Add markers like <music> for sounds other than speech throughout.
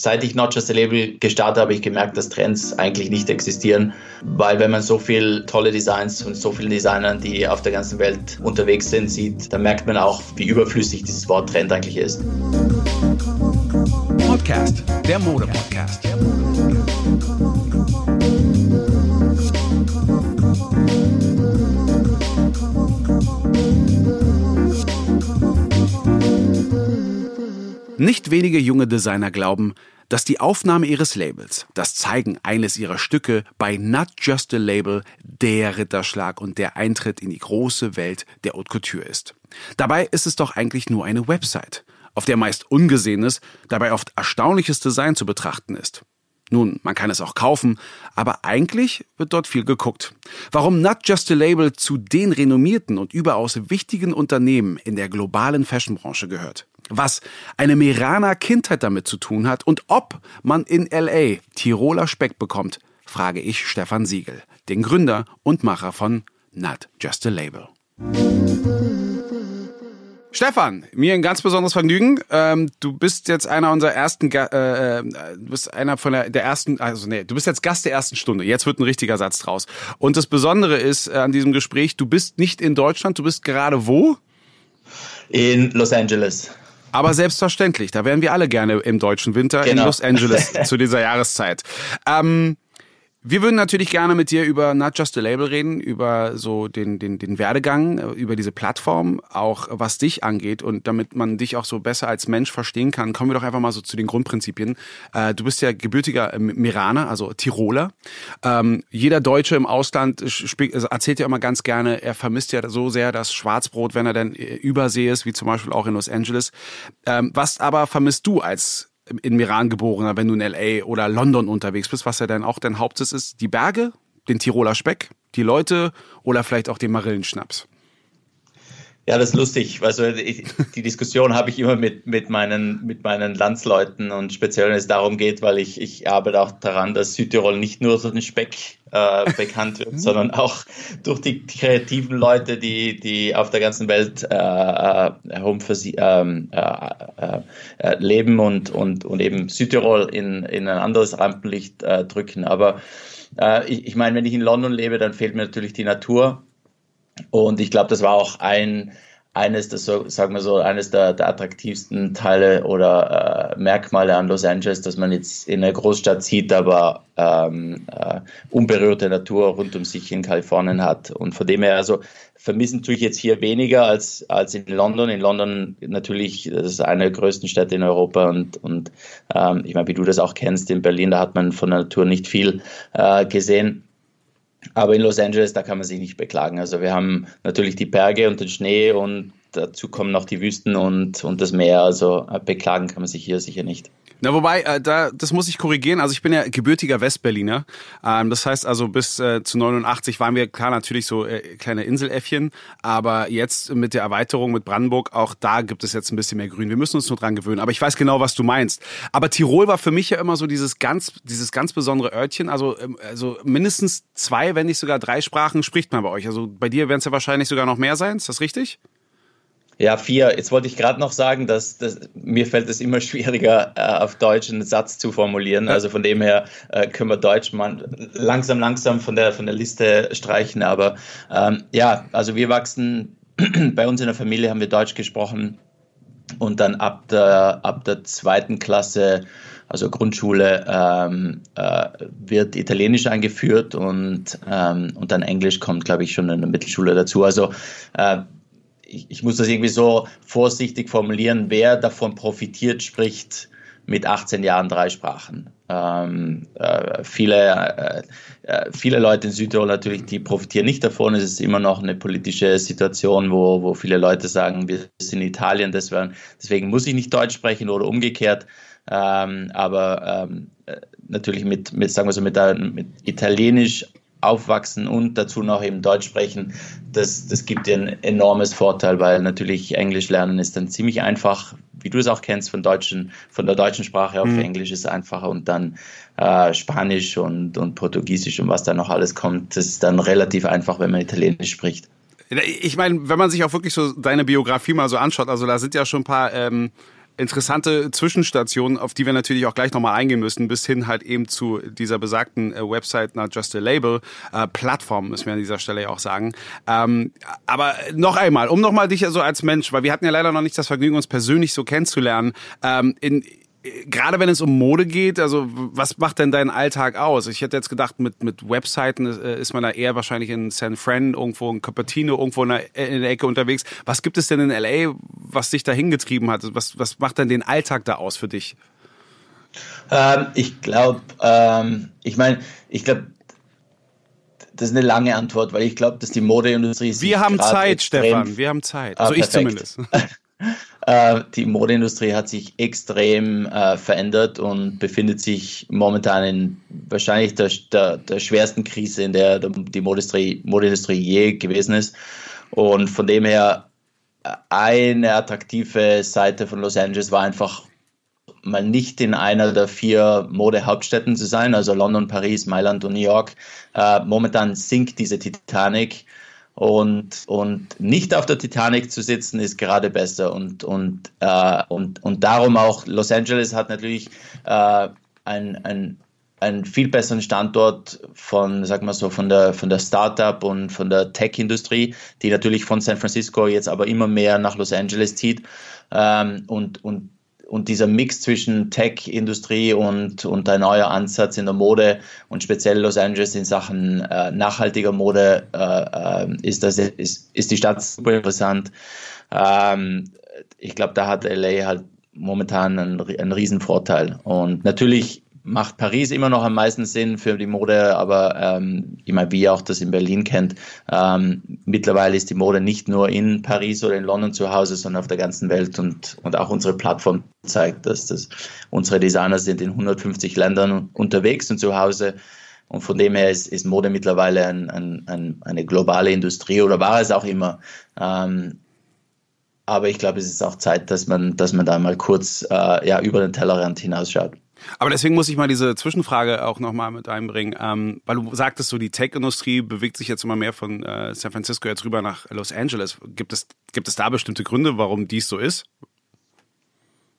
seit ich Not Just a Label gestartet habe, ich gemerkt, dass Trends eigentlich nicht existieren, weil wenn man so viele tolle Designs und so viele Designern, die auf der ganzen Welt unterwegs sind, sieht, dann merkt man auch, wie überflüssig dieses Wort Trend eigentlich ist. Podcast, der Mode-Podcast. Nicht wenige junge Designer glauben, dass die Aufnahme ihres Labels, das Zeigen eines ihrer Stücke bei Not Just a Label der Ritterschlag und der Eintritt in die große Welt der Haute Couture ist. Dabei ist es doch eigentlich nur eine Website, auf der meist ungesehenes, dabei oft erstaunliches Design zu betrachten ist. Nun, man kann es auch kaufen, aber eigentlich wird dort viel geguckt. Warum Not Just a Label zu den renommierten und überaus wichtigen Unternehmen in der globalen Fashionbranche gehört was eine Meraner Kindheit damit zu tun hat und ob man in LA Tiroler Speck bekommt, frage ich Stefan Siegel, den Gründer und Macher von Not Just a Label. Stefan, mir ein ganz besonderes Vergnügen. Ähm, du bist jetzt einer unserer ersten, äh, äh, du bist einer von der, der ersten, also nee, du bist jetzt Gast der ersten Stunde. Jetzt wird ein richtiger Satz draus. Und das Besondere ist äh, an diesem Gespräch, du bist nicht in Deutschland, du bist gerade wo? In Los Angeles. Aber selbstverständlich, da wären wir alle gerne im deutschen Winter genau. in Los Angeles <laughs> zu dieser Jahreszeit. Ähm, wir würden natürlich gerne mit dir über Not Just a Label reden, über so den, den, den Werdegang, über diese Plattform, auch was dich angeht und damit man dich auch so besser als Mensch verstehen kann, kommen wir doch einfach mal so zu den Grundprinzipien. Äh, du bist ja gebürtiger Miraner, also Tiroler. Ähm, jeder Deutsche im Ausland also erzählt ja immer ganz gerne, er vermisst ja so sehr das Schwarzbrot, wenn er dann äh, übersee ist, wie zum Beispiel auch in Los Angeles. Ähm, was aber vermisst du als in Meran geborener, wenn du in LA oder London unterwegs bist, was ja dann auch dein Hauptsitz ist, die Berge, den Tiroler Speck, die Leute oder vielleicht auch den Marillenschnaps? Ja, das ist lustig. Also ich, die Diskussion habe ich immer mit, mit, meinen, mit meinen Landsleuten und speziell, wenn es darum geht, weil ich, ich arbeite auch daran, dass Südtirol nicht nur so den Speck äh, bekannt wird, mhm. sondern auch durch die kreativen Leute, die, die auf der ganzen Welt äh, äh herum für sie, ähm, äh, äh, äh, leben und, und, und eben Südtirol in, in ein anderes Rampenlicht drücken. Aber ich, ich meine, wenn ich in London lebe, dann fehlt mir natürlich die Natur und ich glaube, das war auch ein, eines, so, sagen wir so, eines der, der attraktivsten Teile oder äh, Merkmale an Los Angeles, dass man jetzt in einer Großstadt sieht, aber ähm, äh, unberührte Natur rund um sich in Kalifornien hat. Und von dem her, also vermissen tue ich jetzt hier weniger als, als in London. In London natürlich, das ist eine der größten Städte in Europa und, und ähm, ich meine, wie du das auch kennst, in Berlin, da hat man von der Natur nicht viel äh, gesehen. Aber in Los Angeles, da kann man sich nicht beklagen. Also wir haben natürlich die Berge und den Schnee und dazu kommen noch die Wüsten und, und das Meer. Also äh, beklagen kann man sich hier sicher nicht. Na, wobei, äh, da, das muss ich korrigieren. Also ich bin ja gebürtiger Westberliner. Ähm, das heißt also, bis äh, zu 89 waren wir klar natürlich so äh, kleine Inseläffchen. Aber jetzt mit der Erweiterung mit Brandenburg, auch da gibt es jetzt ein bisschen mehr Grün. Wir müssen uns nur dran gewöhnen. Aber ich weiß genau, was du meinst. Aber Tirol war für mich ja immer so dieses ganz, dieses ganz besondere Örtchen. Also, ähm, also mindestens zwei, wenn nicht sogar drei Sprachen spricht man bei euch. Also bei dir werden es ja wahrscheinlich sogar noch mehr sein. Ist das richtig? Ja, vier. Jetzt wollte ich gerade noch sagen, dass, dass mir fällt es immer <laughs> schwieriger, äh, auf Deutsch einen Satz zu formulieren. Also von dem her äh, können wir Deutsch mal langsam, langsam von der, von der Liste streichen. Aber ähm, ja, also wir wachsen, <clears throat> bei uns in der Familie haben wir Deutsch gesprochen und dann ab der, ab der zweiten Klasse also Grundschule, ähm, äh, wird Italienisch eingeführt und, ähm, und dann Englisch kommt, glaube ich, schon in der Mittelschule dazu. Also äh, ich, ich muss das irgendwie so vorsichtig formulieren, wer davon profitiert, spricht mit 18 Jahren drei Sprachen. Ähm, äh, viele, äh, äh, viele Leute in Südtirol natürlich, die profitieren nicht davon. Es ist immer noch eine politische Situation, wo, wo viele Leute sagen, wir sind in Italien, deswegen, deswegen muss ich nicht Deutsch sprechen oder umgekehrt. Ähm, aber ähm, äh, natürlich mit, mit, sagen wir so, mit, mit Italienisch aufwachsen und dazu noch eben Deutsch sprechen, das, das gibt dir ein enormes Vorteil, weil natürlich Englisch lernen ist dann ziemlich einfach, wie du es auch kennst, von, deutschen, von der deutschen Sprache auf mhm. Englisch ist einfacher und dann äh, Spanisch und, und Portugiesisch und was da noch alles kommt, das ist dann relativ einfach, wenn man Italienisch spricht. Ich meine, wenn man sich auch wirklich so deine Biografie mal so anschaut, also da sind ja schon ein paar ähm, interessante Zwischenstation, auf die wir natürlich auch gleich nochmal eingehen müssen, bis hin halt eben zu dieser besagten äh, Website Not Just a Label, äh, Plattform, müssen wir an dieser Stelle ja auch sagen. Ähm, aber noch einmal, um nochmal dich so als Mensch, weil wir hatten ja leider noch nicht das Vergnügen, uns persönlich so kennenzulernen, ähm, in, gerade wenn es um Mode geht, also was macht denn deinen Alltag aus? Ich hätte jetzt gedacht, mit, mit Webseiten äh, ist man da eher wahrscheinlich in San Fran, irgendwo in Cupertino, irgendwo in der, in der Ecke unterwegs. Was gibt es denn in LA, was dich da hingetrieben hat? Was, was macht denn den Alltag da aus für dich? Ähm, ich glaube, ähm, ich meine, ich glaube, das ist eine lange Antwort, weil ich glaube, dass die Modeindustrie. Wir haben Zeit, Stefan. Wir haben Zeit. Also ah, ich zumindest. <laughs> Äh, die Modeindustrie hat sich extrem äh, verändert und befindet sich momentan in wahrscheinlich der, der, der schwersten Krise, in der die Modeindustrie, Modeindustrie je gewesen ist. Und von dem her, eine attraktive Seite von Los Angeles war einfach mal nicht in einer der vier Modehauptstädten zu sein, also London, Paris, Mailand und New York. Äh, momentan sinkt diese Titanic und, und nicht auf der Titanic zu sitzen, ist gerade besser. Und, und, äh, und, und darum auch, Los Angeles hat natürlich äh, ein, ein, einen viel besseren Standort von, sag mal so, von der, von der Startup und von der Tech-Industrie, die natürlich von San Francisco jetzt aber immer mehr nach Los Angeles zieht. Ähm, und, und und dieser Mix zwischen Tech-Industrie und, und ein neuer Ansatz in der Mode und speziell Los Angeles in Sachen äh, nachhaltiger Mode äh, äh, ist, das, ist, ist die Stadt super interessant. Ähm, ich glaube, da hat LA halt momentan einen, einen riesen Vorteil. Und natürlich macht Paris immer noch am meisten Sinn für die Mode, aber ähm, ich meine, wie ihr auch das in Berlin kennt, ähm, mittlerweile ist die Mode nicht nur in Paris oder in London zu Hause, sondern auf der ganzen Welt und, und auch unsere Plattform zeigt, dass das, unsere Designer sind in 150 Ländern unterwegs und zu Hause. Und von dem her ist, ist Mode mittlerweile ein, ein, ein, eine globale Industrie oder war es auch immer. Ähm, aber ich glaube, es ist auch Zeit, dass man, dass man da mal kurz äh, ja, über den Tellerrand hinausschaut. Aber deswegen muss ich mal diese Zwischenfrage auch nochmal mit einbringen, ähm, weil du sagtest, so die Tech-Industrie bewegt sich jetzt immer mehr von äh, San Francisco jetzt rüber nach Los Angeles. Gibt es, gibt es da bestimmte Gründe, warum dies so ist?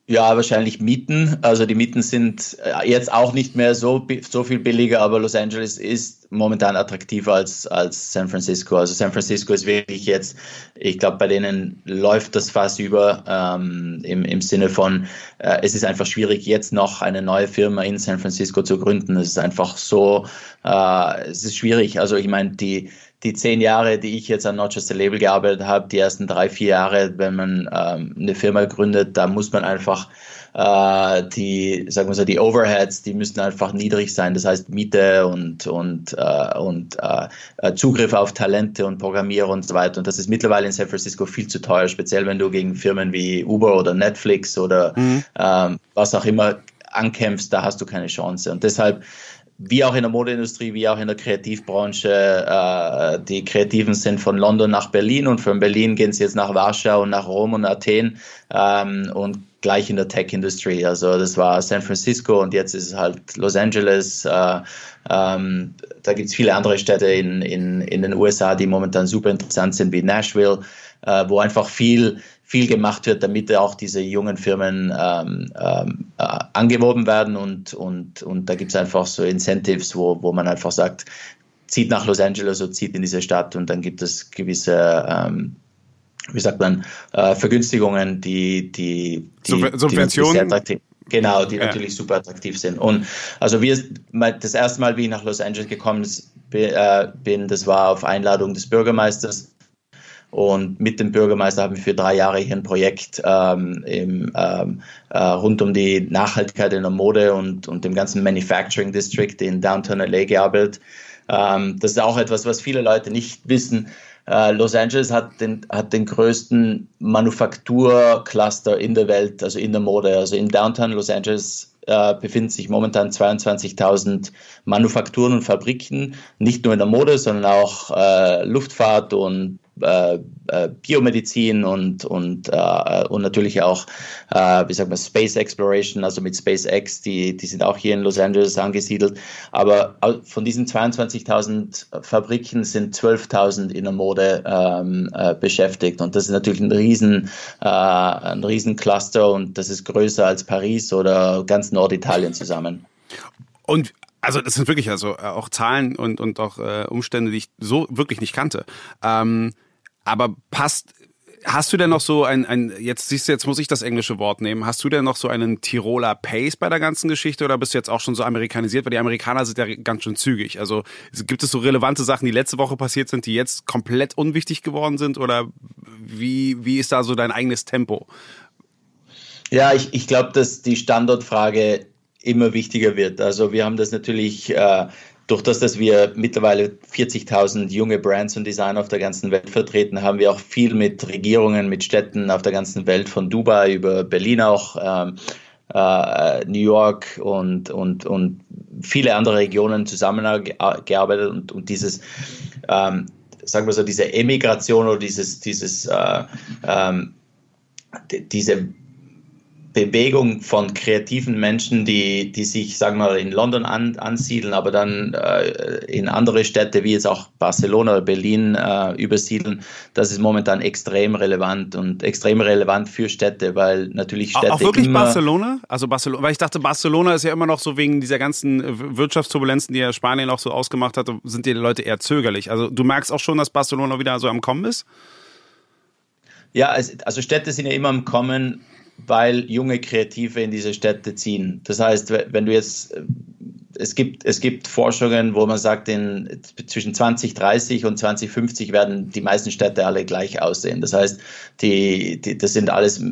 Ja, wahrscheinlich Mieten. Also die Mieten sind äh, jetzt auch nicht mehr so, so viel billiger, aber Los Angeles ist momentan attraktiver als, als San Francisco. Also San Francisco ist wirklich jetzt, ich glaube, bei denen läuft das fast über ähm, im, im Sinne von, äh, es ist einfach schwierig, jetzt noch eine neue Firma in San Francisco zu gründen. Es ist einfach so, äh, es ist schwierig. Also ich meine, die die zehn Jahre, die ich jetzt an Not Just a Label gearbeitet habe, die ersten drei, vier Jahre, wenn man ähm, eine Firma gründet, da muss man einfach äh, die, sagen wir so, die Overheads, die müssen einfach niedrig sein. Das heißt Miete und, und, äh, und äh, Zugriff auf Talente und Programmierer und so weiter. Und das ist mittlerweile in San Francisco viel zu teuer, speziell wenn du gegen Firmen wie Uber oder Netflix oder mhm. ähm, was auch immer ankämpfst, da hast du keine Chance. Und deshalb wie auch in der Modeindustrie, wie auch in der Kreativbranche. Äh, die Kreativen sind von London nach Berlin und von Berlin gehen sie jetzt nach Warschau und nach Rom und Athen ähm, und gleich in der Tech-Industrie. Also das war San Francisco und jetzt ist es halt Los Angeles. Äh, ähm, da gibt es viele andere Städte in, in, in den USA, die momentan super interessant sind, wie Nashville, äh, wo einfach viel viel gemacht wird, damit auch diese jungen Firmen ähm, ähm, äh, angeworben werden und, und, und da gibt es einfach so Incentives, wo, wo man einfach sagt, zieht nach Los Angeles oder zieht in diese Stadt und dann gibt es gewisse ähm, wie sagt man, äh, Vergünstigungen, die, die, die, Subventionen. Die genau, die ja. natürlich super attraktiv sind. Und also wir, das erste Mal, wie ich nach Los Angeles gekommen äh, bin, das war auf Einladung des Bürgermeisters und mit dem Bürgermeister haben wir für drei Jahre hier ein Projekt ähm, im, ähm, äh, rund um die Nachhaltigkeit in der Mode und, und dem ganzen Manufacturing District in Downtown LA gearbeitet. Ähm, das ist auch etwas, was viele Leute nicht wissen. Äh, Los Angeles hat den, hat den größten Manufakturcluster in der Welt, also in der Mode. Also in Downtown Los Angeles äh, befinden sich momentan 22.000 Manufakturen und Fabriken, nicht nur in der Mode, sondern auch äh, Luftfahrt und äh, äh, Biomedizin und, und, äh, und natürlich auch, äh, wie sagt man, Space Exploration, also mit SpaceX, die, die sind auch hier in Los Angeles angesiedelt. Aber von diesen 22.000 Fabriken sind 12.000 in der Mode ähm, äh, beschäftigt. Und das ist natürlich ein riesen, ein riesen und das ist größer als Paris oder ganz Norditalien zusammen. Und also das sind wirklich also auch Zahlen und, und auch äh, Umstände, die ich so wirklich nicht kannte. Ähm, aber passt, hast du denn noch so ein, ein, jetzt siehst du, jetzt muss ich das englische Wort nehmen, hast du denn noch so einen Tiroler Pace bei der ganzen Geschichte oder bist du jetzt auch schon so amerikanisiert? Weil die Amerikaner sind ja ganz schön zügig. Also gibt es so relevante Sachen, die letzte Woche passiert sind, die jetzt komplett unwichtig geworden sind oder wie, wie ist da so dein eigenes Tempo? Ja, ich, ich glaube, dass die Standortfrage immer wichtiger wird. Also wir haben das natürlich äh, durch das, dass wir mittlerweile 40.000 junge Brands und Designer auf der ganzen Welt vertreten, haben wir auch viel mit Regierungen, mit Städten auf der ganzen Welt, von Dubai über Berlin auch, ähm, äh, New York und, und, und viele andere Regionen zusammengearbeitet und, und dieses, ähm, sagen wir so, diese Emigration oder dieses, dieses, äh, ähm, diese Bewegung von kreativen Menschen, die, die sich, sagen wir mal, in London an, ansiedeln, aber dann äh, in andere Städte wie jetzt auch Barcelona oder Berlin äh, übersiedeln, das ist momentan extrem relevant und extrem relevant für Städte, weil natürlich Städte. Auch wirklich Barcelona? Also Barcelona, weil ich dachte, Barcelona ist ja immer noch so wegen dieser ganzen Wirtschaftsturbulenzen, die ja Spanien auch so ausgemacht hat, sind die Leute eher zögerlich. Also du merkst auch schon, dass Barcelona wieder so am Kommen ist? Ja, also Städte sind ja immer am Kommen weil junge Kreative in diese Städte ziehen. Das heißt, wenn du jetzt, äh, es gibt, es gibt Forschungen, wo man sagt, in, zwischen 2030 und 2050 werden die meisten Städte alle gleich aussehen. Das heißt, die, die, das sind alles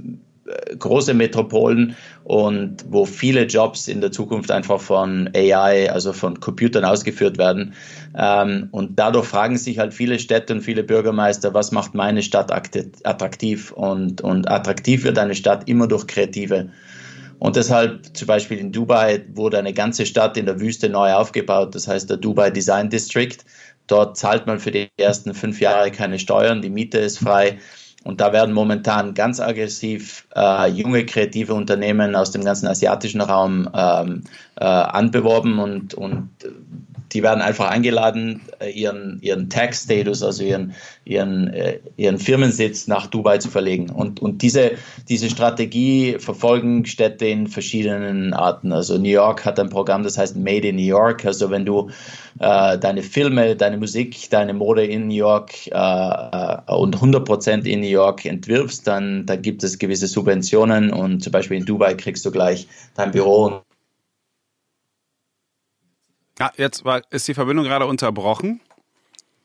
große Metropolen und wo viele Jobs in der Zukunft einfach von AI, also von Computern ausgeführt werden. Ähm, und dadurch fragen sich halt viele Städte und viele Bürgermeister, was macht meine Stadt attraktiv? Und, und attraktiv wird eine Stadt immer durch Kreative. Und deshalb zum Beispiel in Dubai wurde eine ganze Stadt in der Wüste neu aufgebaut. Das heißt der Dubai Design District. Dort zahlt man für die ersten fünf Jahre keine Steuern, die Miete ist frei. Und da werden momentan ganz aggressiv äh, junge kreative Unternehmen aus dem ganzen asiatischen Raum ähm, äh, anbeworben und, und die werden einfach eingeladen, äh, ihren, ihren Tax-Status, also ihren, ihren, äh, ihren Firmensitz nach Dubai zu verlegen. Und, und diese, diese Strategie verfolgen Städte in verschiedenen Arten. Also New York hat ein Programm, das heißt Made in New York. Also wenn du äh, deine Filme, deine Musik, deine Mode in New York äh, äh und 100% in New York entwirfst, dann, dann gibt es gewisse Subventionen und zum Beispiel in Dubai kriegst du gleich dein Büro Ah, jetzt war, ist die Verbindung gerade unterbrochen.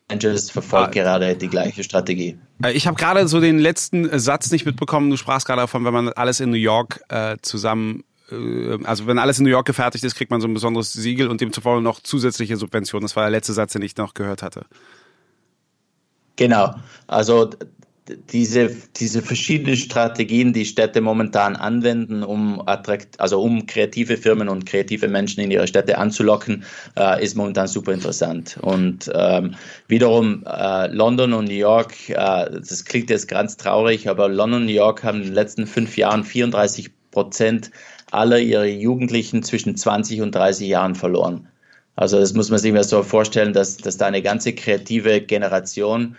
Angeles verfolgt ah. gerade die gleiche Strategie. Äh, ich habe gerade so den letzten Satz nicht mitbekommen. Du sprachst gerade davon, wenn man alles in New York äh, zusammen, äh, also wenn alles in New York gefertigt ist, kriegt man so ein besonderes Siegel und demzufolge noch zusätzliche Subventionen. Das war der letzte Satz, den ich noch gehört hatte. Genau. Also diese, diese verschiedenen Strategien, die Städte momentan anwenden, um attrakt, also um kreative Firmen und kreative Menschen in ihre Städte anzulocken, äh, ist momentan super interessant. Und ähm, wiederum äh, London und New York, äh, das klingt jetzt ganz traurig, aber London und New York haben in den letzten fünf Jahren 34 Prozent aller ihrer Jugendlichen zwischen 20 und 30 Jahren verloren. Also das muss man sich mal so vorstellen, dass, dass da eine ganze kreative Generation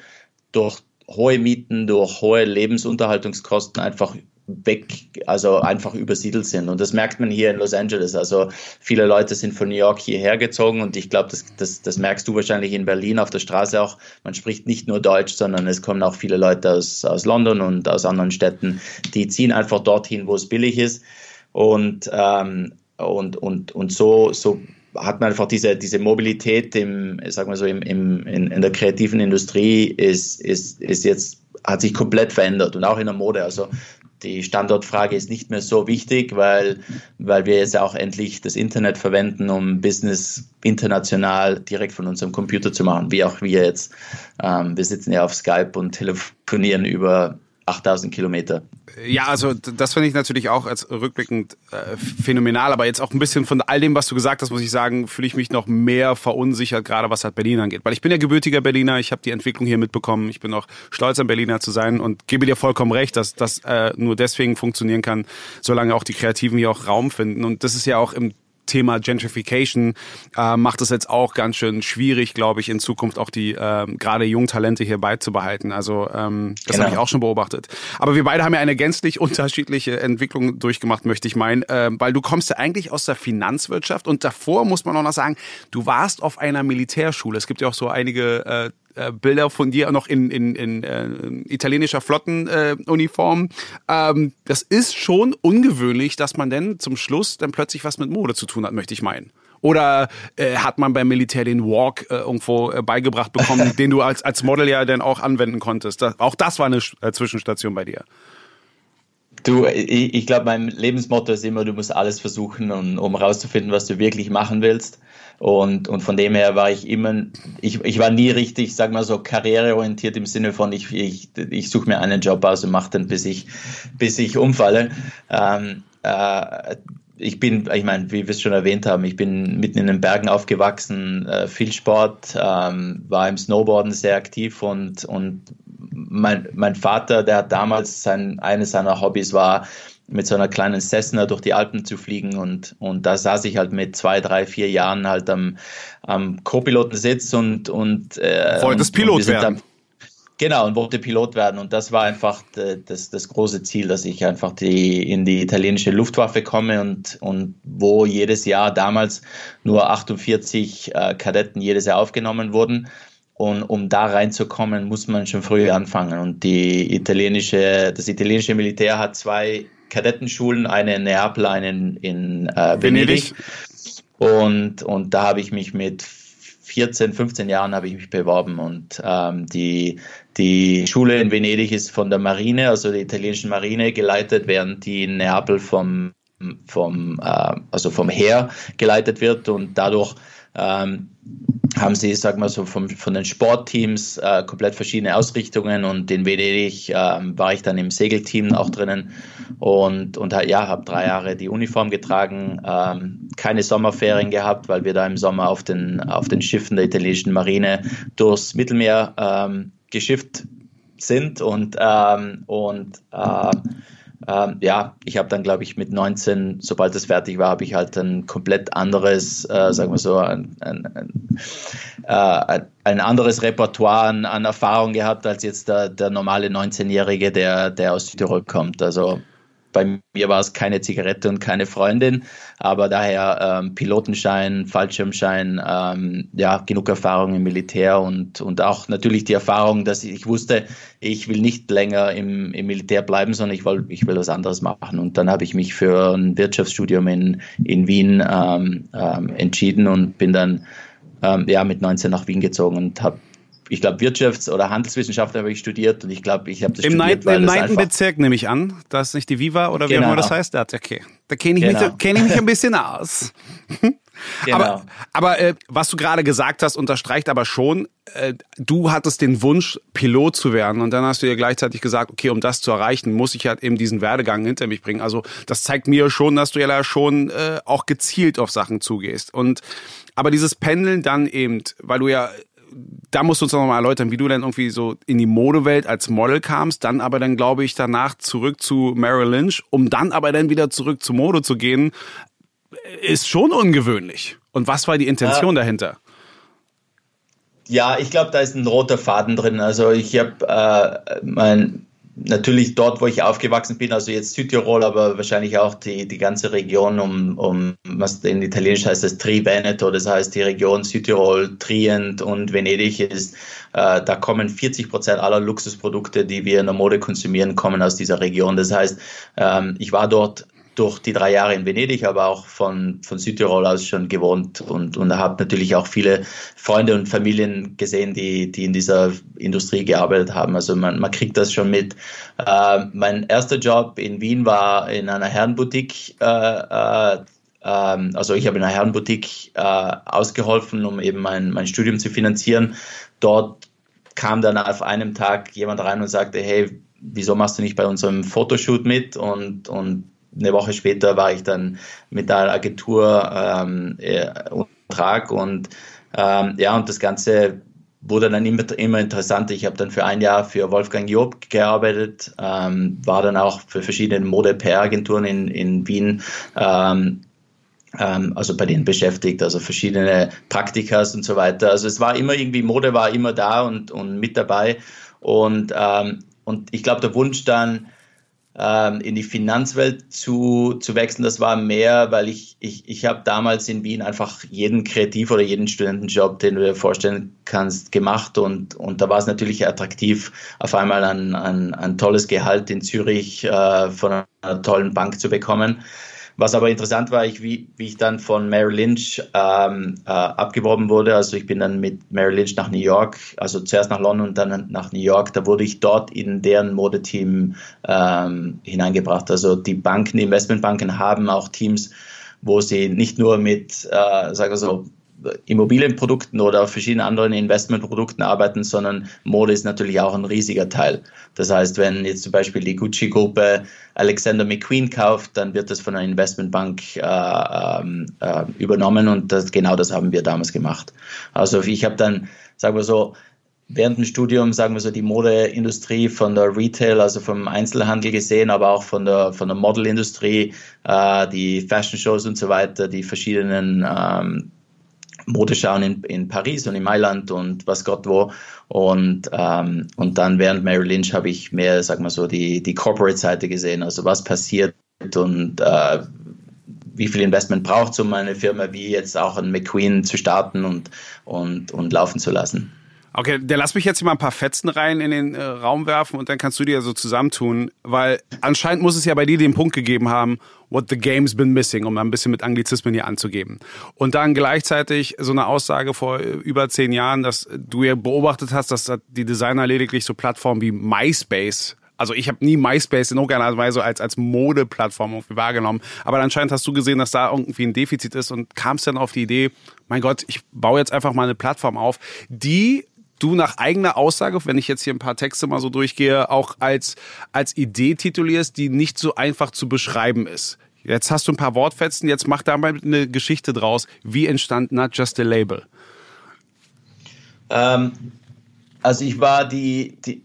durch hohe Mieten, durch hohe Lebensunterhaltungskosten einfach weg, also einfach übersiedelt sind. Und das merkt man hier in Los Angeles. Also viele Leute sind von New York hierher gezogen und ich glaube, das, das, das merkst du wahrscheinlich in Berlin auf der Straße auch. Man spricht nicht nur Deutsch, sondern es kommen auch viele Leute aus, aus London und aus anderen Städten, die ziehen einfach dorthin, wo es billig ist. Und, ähm, und, und, und so, so hat man einfach diese, diese Mobilität im, sagen wir so, im, im, in, in der kreativen Industrie ist, ist, ist jetzt, hat sich komplett verändert und auch in der Mode. Also die Standortfrage ist nicht mehr so wichtig, weil, weil wir jetzt auch endlich das Internet verwenden, um Business international direkt von unserem Computer zu machen, wie auch wir jetzt. Ähm, wir sitzen ja auf Skype und telefonieren über 8000 Kilometer. Ja, also das finde ich natürlich auch als rückblickend äh, phänomenal, aber jetzt auch ein bisschen von all dem, was du gesagt hast, muss ich sagen, fühle ich mich noch mehr verunsichert, gerade was halt Berlin angeht. Weil ich bin ja gebürtiger Berliner, ich habe die Entwicklung hier mitbekommen, ich bin auch stolz, ein Berliner zu sein und gebe dir vollkommen recht, dass das äh, nur deswegen funktionieren kann, solange auch die Kreativen hier auch Raum finden. Und das ist ja auch im Thema Gentrification äh, macht es jetzt auch ganz schön schwierig, glaube ich, in Zukunft auch die äh, gerade jungen Talente hier beizubehalten. Also ähm, das genau. habe ich auch schon beobachtet. Aber wir beide haben ja eine gänzlich unterschiedliche Entwicklung durchgemacht, möchte ich meinen, äh, weil du kommst ja eigentlich aus der Finanzwirtschaft und davor muss man auch noch sagen, du warst auf einer Militärschule. Es gibt ja auch so einige äh, äh, Bilder von dir noch in, in, in äh, italienischer Flottenuniform. Äh, ähm, das ist schon ungewöhnlich, dass man denn zum Schluss dann plötzlich was mit Mode zu tun hat, möchte ich meinen. Oder äh, hat man beim Militär den Walk äh, irgendwo äh, beigebracht bekommen, <laughs> den du als, als Model ja dann auch anwenden konntest? Das, auch das war eine äh, Zwischenstation bei dir. Du, ich, ich glaube, mein Lebensmotto ist immer, du musst alles versuchen, um, um rauszufinden, was du wirklich machen willst. Und, und von dem her war ich immer, ich, ich war nie richtig, sag mal so, karriereorientiert im Sinne von, ich, ich, ich suche mir einen Job aus und mache den, bis ich, bis ich umfalle. Ähm, äh, ich bin, ich meine, wie wir es schon erwähnt haben, ich bin mitten in den Bergen aufgewachsen, äh, viel Sport, ähm, war im Snowboarden sehr aktiv und, und mein, mein Vater, der hat damals sein, eines seiner Hobbys war, mit so einer kleinen Cessna durch die Alpen zu fliegen und, und da saß ich halt mit zwei, drei, vier Jahren halt am, am Co-Pilotensitz und, und äh, Wolltest Pilot werden? Dann, genau, und wollte Pilot werden und das war einfach das, das große Ziel, dass ich einfach die, in die italienische Luftwaffe komme und, und wo jedes Jahr damals nur 48 äh, Kadetten jedes Jahr aufgenommen wurden. Und um da reinzukommen, muss man schon früh anfangen. Und die italienische, das italienische Militär hat zwei Kadettenschulen, eine in Neapel, eine in, in äh, Venedig. Venedig. Und, und da habe ich mich mit 14, 15 Jahren habe ich mich beworben und ähm, die, die Schule in Venedig ist von der Marine, also der italienischen Marine geleitet, während die in Neapel vom, vom, äh, also vom Heer geleitet wird und dadurch ähm, haben sie, sag mal so, vom, von den Sportteams äh, komplett verschiedene Ausrichtungen und in Venedig äh, war ich dann im Segelteam auch drinnen und, und ja, habe drei Jahre die Uniform getragen, ähm, keine Sommerferien gehabt, weil wir da im Sommer auf den, auf den Schiffen der italienischen Marine durchs Mittelmeer ähm, geschifft sind und, ähm, und äh, ähm, ja, ich habe dann, glaube ich, mit 19, sobald es fertig war, habe ich halt ein komplett anderes, äh, sagen wir so, ein, ein, ein, äh, ein anderes Repertoire an, an, Erfahrung gehabt als jetzt der, der normale 19-Jährige, der, der aus Südtirol kommt. Also bei mir war es keine Zigarette und keine Freundin, aber daher ähm, Pilotenschein, Fallschirmschein, ähm, ja, genug Erfahrung im Militär und, und auch natürlich die Erfahrung, dass ich, wusste, ich will nicht länger im, im Militär bleiben, sondern ich will, ich will was anderes machen. Und dann habe ich mich für ein Wirtschaftsstudium in, in Wien ähm, ähm, entschieden und bin dann ähm, ja, mit 19 nach Wien gezogen und habe ich glaube, Wirtschafts- oder Handelswissenschaft habe ich studiert und ich glaube, ich habe das Im studiert, Im neunten Bezirk nehme ich an. Das ist nicht die Viva oder genau. wie auch immer das heißt. Okay, da kenne ich, genau. kenn ich mich ein bisschen aus. <laughs> Genau. Aber, aber äh, was du gerade gesagt hast, unterstreicht aber schon, äh, du hattest den Wunsch, Pilot zu werden. Und dann hast du dir gleichzeitig gesagt, okay, um das zu erreichen, muss ich halt eben diesen Werdegang hinter mich bringen. Also das zeigt mir schon, dass du ja schon äh, auch gezielt auf Sachen zugehst. Und aber dieses Pendeln dann eben, weil du ja da musst du uns noch mal erläutern, wie du dann irgendwie so in die Modewelt als Model kamst, dann aber dann glaube ich danach zurück zu Merrill Lynch, um dann aber dann wieder zurück zu Mode zu gehen, ist schon ungewöhnlich. Und was war die Intention ja. dahinter? Ja, ich glaube, da ist ein roter Faden drin. Also ich habe äh, mein natürlich dort, wo ich aufgewachsen bin, also jetzt Südtirol, aber wahrscheinlich auch die, die ganze Region um, um, was in Italienisch heißt das Tri-Veneto, das heißt die Region Südtirol, Trient und Venedig ist, äh, da kommen 40 Prozent aller Luxusprodukte, die wir in der Mode konsumieren, kommen aus dieser Region. Das heißt, ähm, ich war dort durch die drei Jahre in Venedig, aber auch von, von Südtirol aus schon gewohnt und, und habe natürlich auch viele Freunde und Familien gesehen, die, die in dieser Industrie gearbeitet haben. Also man, man kriegt das schon mit. Äh, mein erster Job in Wien war in einer Herrenboutique. Äh, äh, ähm, also ich habe in einer Herrenboutique äh, ausgeholfen, um eben mein, mein Studium zu finanzieren. Dort kam dann auf einem Tag jemand rein und sagte, hey, wieso machst du nicht bei unserem Fotoshoot mit? Und, und eine Woche später war ich dann mit der Agentur ähm, Trag und ähm, ja, und das Ganze wurde dann immer, immer interessanter. Ich habe dann für ein Jahr für Wolfgang Job gearbeitet, ähm, war dann auch für verschiedene Mode-PR-Agenturen in, in Wien, ähm, ähm, also bei denen beschäftigt, also verschiedene Praktikas und so weiter. Also es war immer irgendwie, Mode war immer da und, und mit dabei. Und, ähm, und ich glaube, der Wunsch dann, in die Finanzwelt zu, zu wechseln, das war mehr, weil ich, ich, ich habe damals in Wien einfach jeden Kreativ- oder jeden Studentenjob, den du dir vorstellen kannst, gemacht und, und da war es natürlich attraktiv, auf einmal ein, ein, ein tolles Gehalt in Zürich äh, von einer tollen Bank zu bekommen. Was aber interessant war, ich, wie, wie ich dann von Mary Lynch ähm, äh, abgeworben wurde. Also ich bin dann mit Mary Lynch nach New York, also zuerst nach London und dann nach New York. Da wurde ich dort in deren Modeteam ähm, hineingebracht. Also die Banken, die Investmentbanken haben auch Teams, wo sie nicht nur mit, äh, sagen wir so, Immobilienprodukten oder verschiedenen anderen Investmentprodukten arbeiten, sondern Mode ist natürlich auch ein riesiger Teil. Das heißt, wenn jetzt zum Beispiel die Gucci-Gruppe Alexander McQueen kauft, dann wird das von einer Investmentbank äh, ähm, äh, übernommen und das, genau das haben wir damals gemacht. Also ich habe dann, sagen wir so, während dem Studium, sagen wir so, die Modeindustrie von der Retail, also vom Einzelhandel gesehen, aber auch von der, von der Modelindustrie, äh, die Fashion Shows und so weiter, die verschiedenen ähm, Modeschauen in, in Paris und in Mailand und was Gott wo. Und, ähm, und dann während Mary Lynch habe ich mehr, sag mal so, die, die Corporate-Seite gesehen, also was passiert und äh, wie viel Investment braucht es, um eine Firma wie jetzt auch ein McQueen zu starten und, und, und laufen zu lassen. Okay, der lass mich jetzt mal ein paar Fetzen rein in den äh, Raum werfen und dann kannst du dir so zusammentun, weil anscheinend muss es ja bei dir den Punkt gegeben haben, what the game's been missing, um ein bisschen mit Anglizismen hier anzugeben. Und dann gleichzeitig so eine Aussage vor äh, über zehn Jahren, dass du ja beobachtet hast, dass die Designer lediglich so Plattformen wie MySpace also ich habe nie MySpace in irgendeiner Weise als, als Modeplattform wahrgenommen. Aber anscheinend hast du gesehen, dass da irgendwie ein Defizit ist und kamst dann auf die Idee, mein Gott, ich baue jetzt einfach mal eine Plattform auf, die du nach eigener Aussage, wenn ich jetzt hier ein paar Texte mal so durchgehe, auch als, als Idee titulierst, die nicht so einfach zu beschreiben ist. Jetzt hast du ein paar Wortfetzen, jetzt mach da mal eine Geschichte draus. Wie entstand Not Just a Label? Ähm, also ich war die, die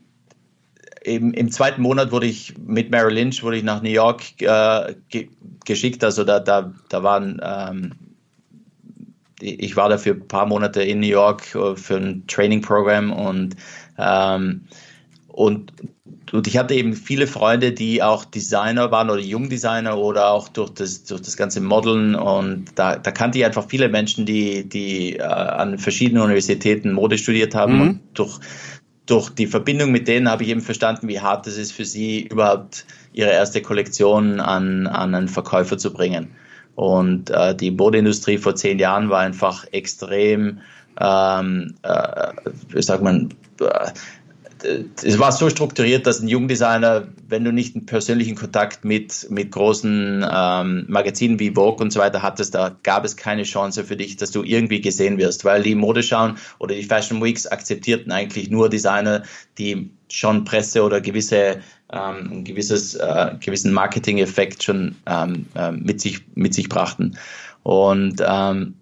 im, im, zweiten Monat wurde ich mit Mary Lynch wurde ich nach New York äh, ge geschickt. Also da, da, da waren ähm, ich war da für ein paar Monate in New York äh, für ein Training-Programm und, ähm, und, und ich hatte eben viele Freunde, die auch Designer waren oder Jungdesigner oder auch durch das, durch das ganze Modeln und da, da kannte ich einfach viele Menschen, die, die äh, an verschiedenen Universitäten Mode studiert haben mhm. und durch, durch die Verbindung mit denen habe ich eben verstanden, wie hart es ist für sie, überhaupt ihre erste Kollektion an, an einen Verkäufer zu bringen. Und äh, die Modeindustrie vor zehn Jahren war einfach extrem, ähm, äh, wie sagt man, äh, es war so strukturiert, dass ein Jungdesigner, wenn du nicht einen persönlichen Kontakt mit, mit großen ähm, Magazinen wie Vogue und so weiter hattest, da gab es keine Chance für dich, dass du irgendwie gesehen wirst, weil die Modeschauen oder die Fashion Weeks akzeptierten eigentlich nur Designer, die schon Presse oder gewisse ähm, gewisses, äh, gewissen Marketing-Effekt schon ähm, äh, mit, sich, mit sich brachten. Und, ähm,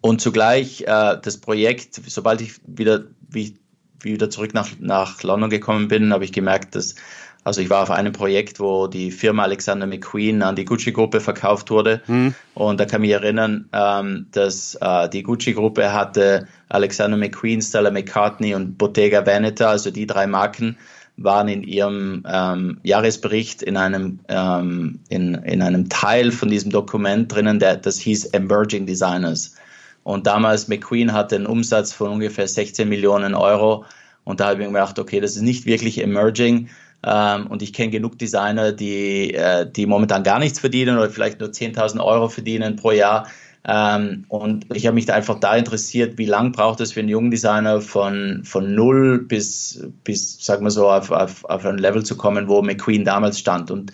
und zugleich äh, das Projekt, sobald ich wieder, wie ich wieder zurück nach, nach London gekommen bin, habe ich gemerkt, dass also ich war auf einem Projekt, wo die Firma Alexander McQueen an die Gucci-Gruppe verkauft wurde. Mhm. Und da kann ich mich erinnern, ähm, dass äh, die Gucci-Gruppe hatte Alexander McQueen, Stella McCartney und Bottega Veneta, also die drei Marken, waren in ihrem ähm, Jahresbericht in einem, ähm, in, in einem Teil von diesem Dokument drinnen, der, das hieß Emerging Designers. Und damals McQueen hatte einen Umsatz von ungefähr 16 Millionen Euro. Und da habe ich mir gedacht, okay, das ist nicht wirklich emerging. Ähm, und ich kenne genug Designer, die, äh, die momentan gar nichts verdienen oder vielleicht nur 10.000 Euro verdienen pro Jahr. Ähm, und ich habe mich da einfach da interessiert, wie lang braucht es für einen jungen Designer von, von null bis, bis sagen wir so, auf, auf, auf ein Level zu kommen, wo McQueen damals stand. Und,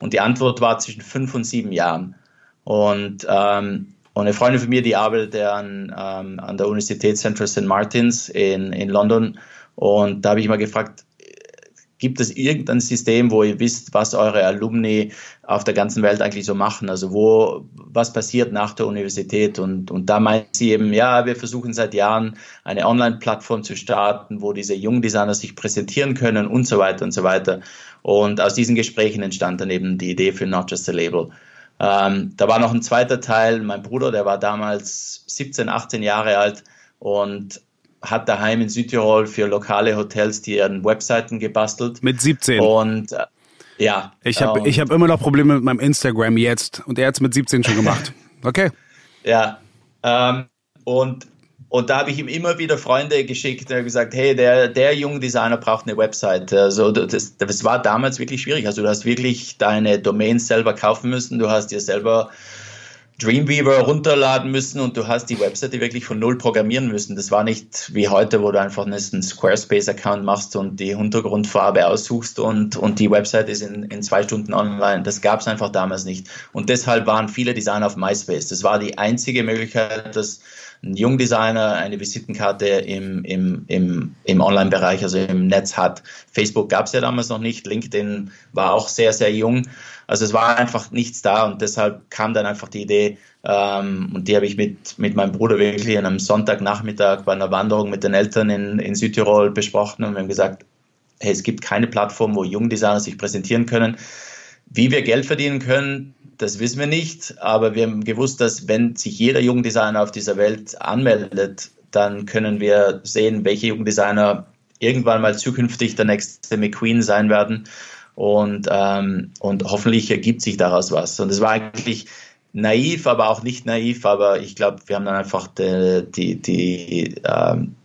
und die Antwort war zwischen fünf und sieben Jahren. Und, ähm, und eine Freundin von mir, die arbeitet an, ähm, an der Universität Central St. Martins in, in London. Und da habe ich mal gefragt, gibt es irgendein System, wo ihr wisst, was eure Alumni auf der ganzen Welt eigentlich so machen? Also wo, was passiert nach der Universität? Und, und da meint sie eben, ja, wir versuchen seit Jahren eine Online-Plattform zu starten, wo diese jungen Designer sich präsentieren können und so weiter und so weiter. Und aus diesen Gesprächen entstand dann eben die Idee für Not Just a Label. Ähm, da war noch ein zweiter Teil, mein Bruder, der war damals 17, 18 Jahre alt und hat daheim in Südtirol für lokale Hotels die ihren Webseiten gebastelt. Mit 17. Und äh, ja. Ich habe ich hab immer noch Probleme mit meinem Instagram jetzt und er hat es mit 17 schon gemacht. <laughs> Okay. ja. Ähm, und, und da habe ich ihm immer wieder Freunde geschickt und gesagt, hey, der, der junge Designer braucht eine Website. Also das, das war damals wirklich schwierig. Also du hast wirklich deine Domains selber kaufen müssen, du hast dir selber Dreamweaver runterladen müssen und du hast die Webseite wirklich von null programmieren müssen. Das war nicht wie heute, wo du einfach einen Squarespace-Account machst und die Hintergrundfarbe aussuchst und, und die Webseite ist in, in zwei Stunden online. Das gab es einfach damals nicht. Und deshalb waren viele Designer auf MySpace. Das war die einzige Möglichkeit, dass ein Jungdesigner eine Visitenkarte im, im, im, im Online-Bereich, also im Netz hat. Facebook gab es ja damals noch nicht, LinkedIn war auch sehr, sehr jung. Also es war einfach nichts da und deshalb kam dann einfach die Idee, ähm, und die habe ich mit, mit meinem Bruder wirklich an einem Sonntagnachmittag bei einer Wanderung mit den Eltern in, in Südtirol besprochen und wir haben gesagt, hey, es gibt keine Plattform, wo Jungdesigner sich präsentieren können. Wie wir Geld verdienen können, das wissen wir nicht, aber wir haben gewusst, dass wenn sich jeder Jungdesigner auf dieser Welt anmeldet, dann können wir sehen, welche Jungdesigner irgendwann mal zukünftig der nächste McQueen sein werden und, ähm, und hoffentlich ergibt sich daraus was. Und es war eigentlich naiv, aber auch nicht naiv, aber ich glaube, wir haben dann einfach die, die, die, ähm,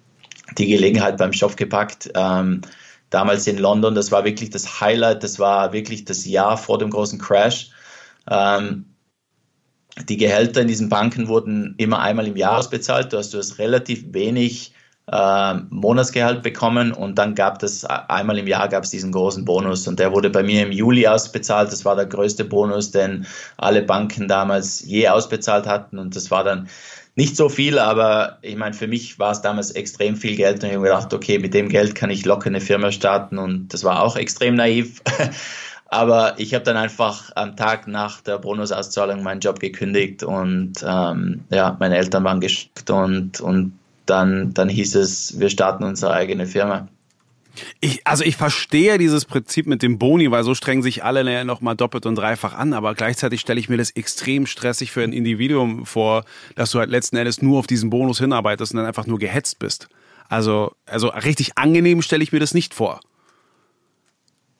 die Gelegenheit beim Stoff gepackt. Ähm, damals in London, das war wirklich das Highlight, das war wirklich das Jahr vor dem großen Crash. Ähm, die Gehälter in diesen Banken wurden immer einmal im Jahr ausbezahlt. Du hast du hast relativ wenig äh, Monatsgehalt bekommen und dann gab es einmal im Jahr gab es diesen großen Bonus und der wurde bei mir im Juli ausbezahlt. Das war der größte Bonus, den alle Banken damals je ausbezahlt hatten und das war dann nicht so viel, aber ich meine, für mich war es damals extrem viel Geld und ich habe gedacht, okay, mit dem Geld kann ich locker eine Firma starten und das war auch extrem naiv. <laughs> aber ich habe dann einfach am Tag nach der Bonusauszahlung meinen Job gekündigt und ähm, ja, meine Eltern waren geschockt und, und dann, dann hieß es, wir starten unsere eigene Firma. Ich, also ich verstehe dieses Prinzip mit dem Boni, weil so strengen sich alle noch mal doppelt und dreifach an, aber gleichzeitig stelle ich mir das extrem stressig für ein Individuum vor, dass du halt letzten Endes nur auf diesen Bonus hinarbeitest und dann einfach nur gehetzt bist. Also, also richtig angenehm stelle ich mir das nicht vor.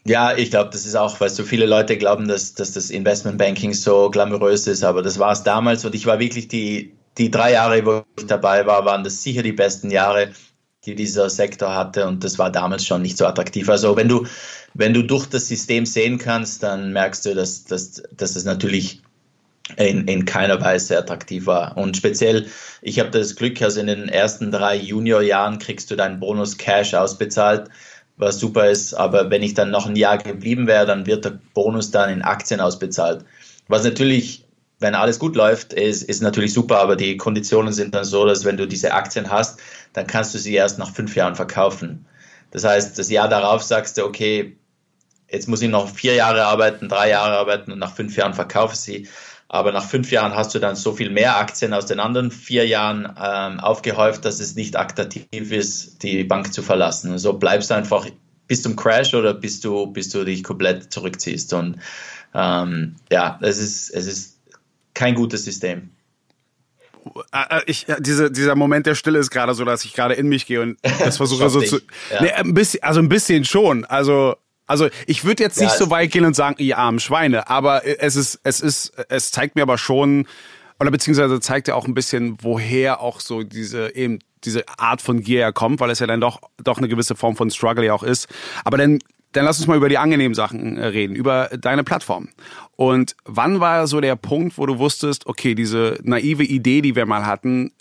Ja, ich glaube, das ist auch, weil so viele Leute glauben, dass, dass das Investmentbanking so glamourös ist, aber das war es damals und ich war wirklich die, die drei Jahre, wo ich dabei war, waren das sicher die besten Jahre, die dieser Sektor hatte und das war damals schon nicht so attraktiv. Also wenn du, wenn du durch das System sehen kannst, dann merkst du, dass, dass, dass es natürlich in, in keiner Weise attraktiv war. Und speziell, ich habe das Glück, also in den ersten drei Juniorjahren kriegst du deinen Bonus Cash ausbezahlt, was super ist. Aber wenn ich dann noch ein Jahr geblieben wäre, dann wird der Bonus dann in Aktien ausbezahlt. Was natürlich wenn alles gut läuft, ist, ist natürlich super, aber die Konditionen sind dann so, dass wenn du diese Aktien hast, dann kannst du sie erst nach fünf Jahren verkaufen. Das heißt, das Jahr darauf sagst du, okay, jetzt muss ich noch vier Jahre arbeiten, drei Jahre arbeiten und nach fünf Jahren verkaufe ich sie. Aber nach fünf Jahren hast du dann so viel mehr Aktien aus den anderen vier Jahren ähm, aufgehäuft, dass es nicht attraktiv ist, die Bank zu verlassen. Und so bleibst du einfach bis zum Crash oder bis du, bis du dich komplett zurückziehst. Und ähm, ja, es ist, es ist kein gutes System. Äh, äh, ich, diese, dieser Moment der Stille ist gerade so, dass ich gerade in mich gehe und <laughs> das versuche so zu. Ja. Nee, ein bisschen, also ein bisschen schon. Also, also ich würde jetzt nicht ja, so weit gehen und sagen, ihr armen Schweine, aber es ist, es ist, es zeigt mir aber schon, oder beziehungsweise zeigt ja auch ein bisschen, woher auch so diese eben diese Art von Gier ja kommt, weil es ja dann doch doch eine gewisse Form von Struggle ja auch ist. Aber dann dann lass uns mal über die angenehmen Sachen äh, reden, über deine Plattform. Und wann war so der Punkt, wo du wusstest, okay, diese naive Idee, die wir mal hatten,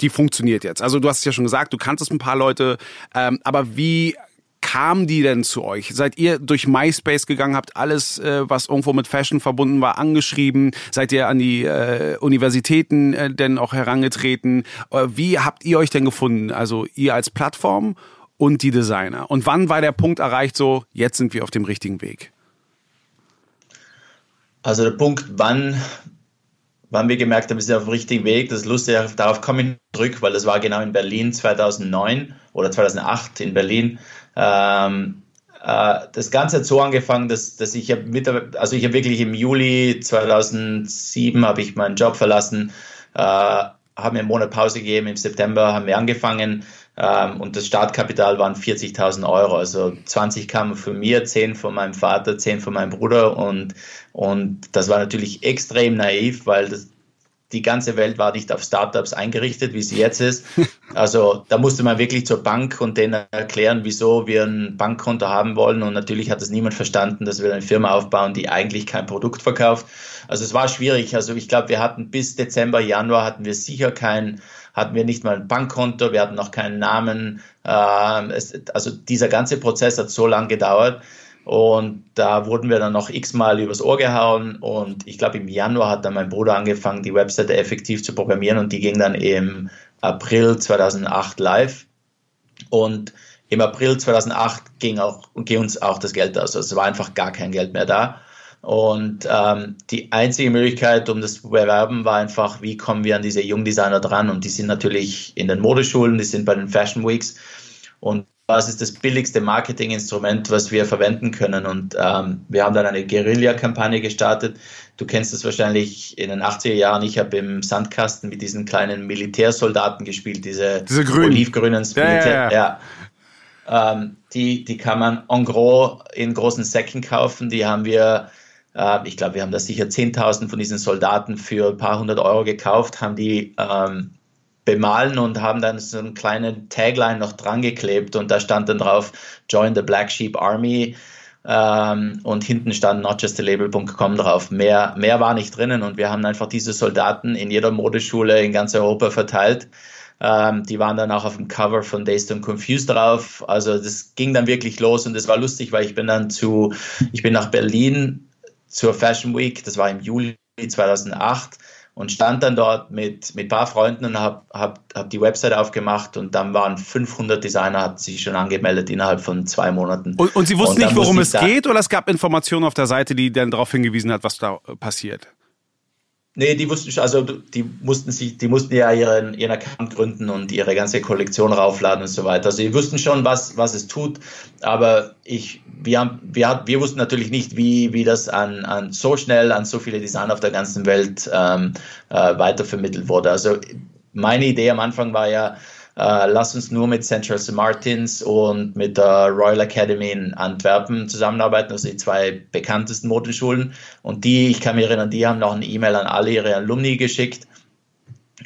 die funktioniert jetzt? Also du hast es ja schon gesagt, du kanntest ein paar Leute, ähm, aber wie kamen die denn zu euch? Seid ihr durch MySpace gegangen, habt alles, äh, was irgendwo mit Fashion verbunden war, angeschrieben? Seid ihr an die äh, Universitäten äh, denn auch herangetreten? Äh, wie habt ihr euch denn gefunden? Also ihr als Plattform und die Designer? Und wann war der Punkt erreicht, so jetzt sind wir auf dem richtigen Weg? Also der Punkt, wann, wann wir gemerkt haben, wir sind auf dem richtigen Weg, das ist lustig, darauf komme ich zurück, weil das war genau in Berlin 2009 oder 2008 in Berlin. Ähm, äh, das Ganze hat so angefangen, dass, dass ich mit, also ich habe wirklich im Juli 2007 habe ich meinen Job verlassen, äh, habe mir einen Monat Pause gegeben, im September haben wir angefangen ähm, und das Startkapital waren 40.000 Euro, also 20 kamen von mir, 10 von meinem Vater, 10 von meinem Bruder und, und das war natürlich extrem naiv, weil das, die ganze Welt war nicht auf Startups eingerichtet, wie sie jetzt ist. <laughs> Also da musste man wirklich zur Bank und denen erklären, wieso wir ein Bankkonto haben wollen. Und natürlich hat es niemand verstanden, dass wir eine Firma aufbauen, die eigentlich kein Produkt verkauft. Also es war schwierig. Also ich glaube, wir hatten bis Dezember, Januar hatten wir sicher kein, hatten wir nicht mal ein Bankkonto, wir hatten noch keinen Namen. Ähm, also dieser ganze Prozess hat so lange gedauert. Und da wurden wir dann noch x-mal übers Ohr gehauen. Und ich glaube, im Januar hat dann mein Bruder angefangen, die Webseite effektiv zu programmieren. Und die ging dann im April 2008 live. Und im April 2008 ging, auch, ging uns auch das Geld aus. Also es war einfach gar kein Geld mehr da. Und ähm, die einzige Möglichkeit, um das zu bewerben, war einfach, wie kommen wir an diese Jungdesigner dran? Und die sind natürlich in den Modeschulen, die sind bei den Fashion Weeks. Und was ist das billigste Marketinginstrument, was wir verwenden können. Und ähm, wir haben dann eine Guerilla-Kampagne gestartet. Du kennst das wahrscheinlich in den 80er Jahren. Ich habe im Sandkasten mit diesen kleinen Militärsoldaten gespielt, diese, diese grün. olivgrünen Militär. Ja, ja. ja. Ähm, die, die kann man en gros in großen Säcken kaufen. Die haben wir, äh, ich glaube, wir haben da sicher 10.000 von diesen Soldaten für ein paar hundert Euro gekauft, haben die ähm, bemalen und haben dann so einen kleinen Tagline noch dran geklebt und da stand dann drauf Join the Black Sheep Army ähm, und hinten stand notjustalabel.com drauf. Mehr, mehr war nicht drinnen und wir haben einfach diese Soldaten in jeder Modeschule in ganz Europa verteilt. Ähm, die waren dann auch auf dem Cover von Dazed and Confused drauf. Also das ging dann wirklich los und es war lustig, weil ich bin dann zu, ich bin nach Berlin zur Fashion Week, das war im Juli 2008 und stand dann dort mit, mit ein paar Freunden und habe hab, hab die Website aufgemacht und dann waren 500 Designer, hat sich schon angemeldet innerhalb von zwei Monaten. Und, und Sie wussten und nicht, worum es geht oder es gab Informationen auf der Seite, die dann darauf hingewiesen hat, was da passiert? Nee, die wussten schon, also die mussten sich, die mussten ja ihren, ihren Account gründen und ihre ganze Kollektion raufladen und so weiter. Also die wussten schon, was, was es tut, aber ich, wir, haben, wir, wir wussten natürlich nicht, wie, wie das an, an so schnell an so viele Designer auf der ganzen Welt ähm, äh, weitervermittelt wurde. Also meine Idee am Anfang war ja, äh, lass uns nur mit Central St. Martins und mit der Royal Academy in Antwerpen zusammenarbeiten, also die zwei bekanntesten Modenschulen. Und die, ich kann mich erinnern, die haben noch eine E-Mail an alle ihre Alumni geschickt.